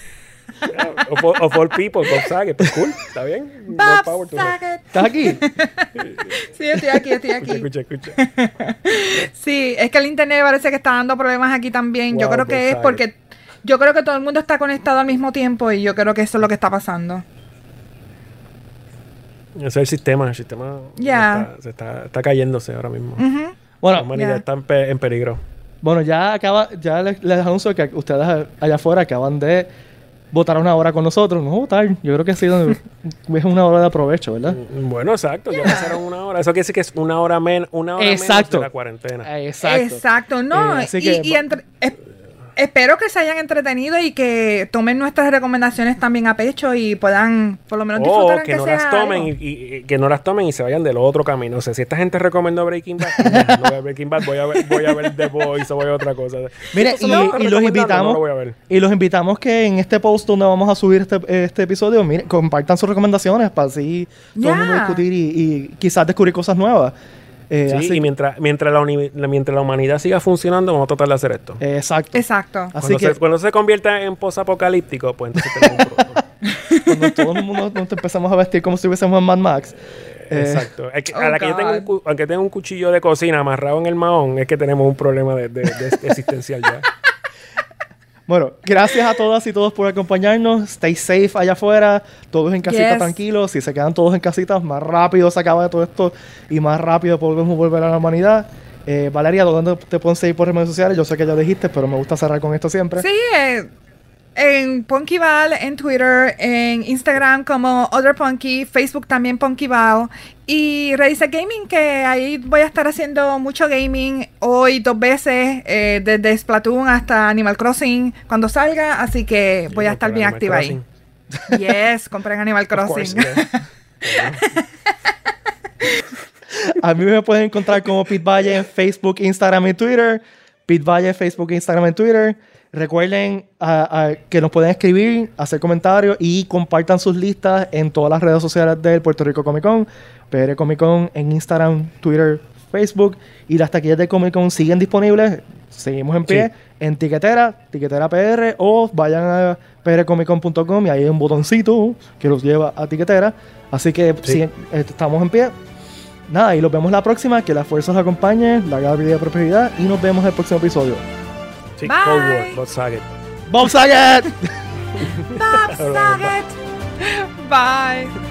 O, for- o for people, Bob Saget. Pues cool, ¿está bien? Bob power. Saget. ¿Estás aquí? Sí, estoy aquí, estoy aquí. Escucha, escucha, escucha. Sí, es que el internet parece que está dando problemas aquí también. yo creo que es Saget. porque yo creo que todo el mundo está conectado al mismo tiempo y yo creo que eso es lo que está pasando. Ese es el sistema. El sistema Ya. está, se está, está cayéndose ahora mismo. Ujú. La Bueno, humanidad Ya. está en, pe- en peligro. bueno, ya acaba, ya les, les anuncio que ustedes allá afuera acaban de votar una hora con nosotros. No votar, yo creo que ha sido es una hora de aprovecho, ¿verdad? Bueno, exacto. Ya pasaron una hora. Eso quiere decir que es una hora, men una hora menos de la cuarentena. Exacto. Exacto, no. Eh, así y que y va- entre- espero que se hayan entretenido y que tomen nuestras recomendaciones también a pecho y puedan por lo menos disfrutar Oh, que aunque no sea las tomen y, algo. y- y que no las tomen y se vayan del otro camino. O sea, si esta gente recomendó Breaking Bad, no voy a ver Breaking Bad, voy a ver, voy a ver The Boys o voy a otra cosa. Mire, y, los invitamos no lo voy a ver. y los invitamos que en este post donde vamos a subir este, este episodio, mire, compartan sus recomendaciones para así todo el mundo discutir y, y quizás descubrir cosas nuevas. Eh, Sí, así- y mientras, mientras, la mientras la humanidad siga funcionando, vamos a tratar de hacer esto. eh, exacto. Exacto. Así Cuando, que se, cuando se convierta en posapocalíptico, pues entonces tenemos un problema. cuando todo el mundo nos empezamos a vestir como si estuviésemos en Mad Max. eh, Exacto. Es que a Oh, la que yo tengo un, God. cu- aunque tenga un cuchillo de cocina amarrado en el mahón, es que tenemos un problema de, de- de existencial ya. Bueno, gracias a todas y todos por acompañarnos. Stay safe allá afuera. Todos en casita Yes. tranquilos. Si se quedan todos en casitas, más rápido se acaba de todo esto y más rápido podemos volver a la humanidad. Eh, Valeria, ¿dónde te pueden seguir por redes sociales? Yo sé que ya dijiste, pero me gusta cerrar con esto siempre. Sí, eh, en Punkyval, en Twitter, en Instagram como Other Punky, Facebook también Punkyval y Raíces Gaming, que ahí voy a estar haciendo mucho gaming hoy dos veces, eh, desde Splatoon hasta Animal Crossing cuando salga, así que voy a estar bien Animal activa ahí. Crossing. Yes, compren Animal course, Crossing. yeah. A mí me pueden encontrar como Pete Valle en Facebook, Instagram y Twitter. Pete Valle, Facebook, Instagram y Twitter. Recuerden ah, ah, que nos pueden escribir, hacer comentarios y compartan sus listas en todas las redes sociales del Puerto Rico Comic Con. PR Comic Con en Instagram, Twitter, Facebook. Y las taquillas de Comic Con siguen disponibles. Seguimos en pie Sí. en Tiquetera, Tiquetera PR o vayan a prcomiccon.com y ahí hay un botoncito que los lleva a Tiquetera. Así que Sí. eh, estamos en pie. Nada, y los vemos la próxima. Que la fuerza los acompañe, la vida de prosperidad y nos vemos en el próximo episodio. Sí, Bye. Cold War, Bob Saget. ¡Bob Saget! Bob Saget. Bye. Bueno.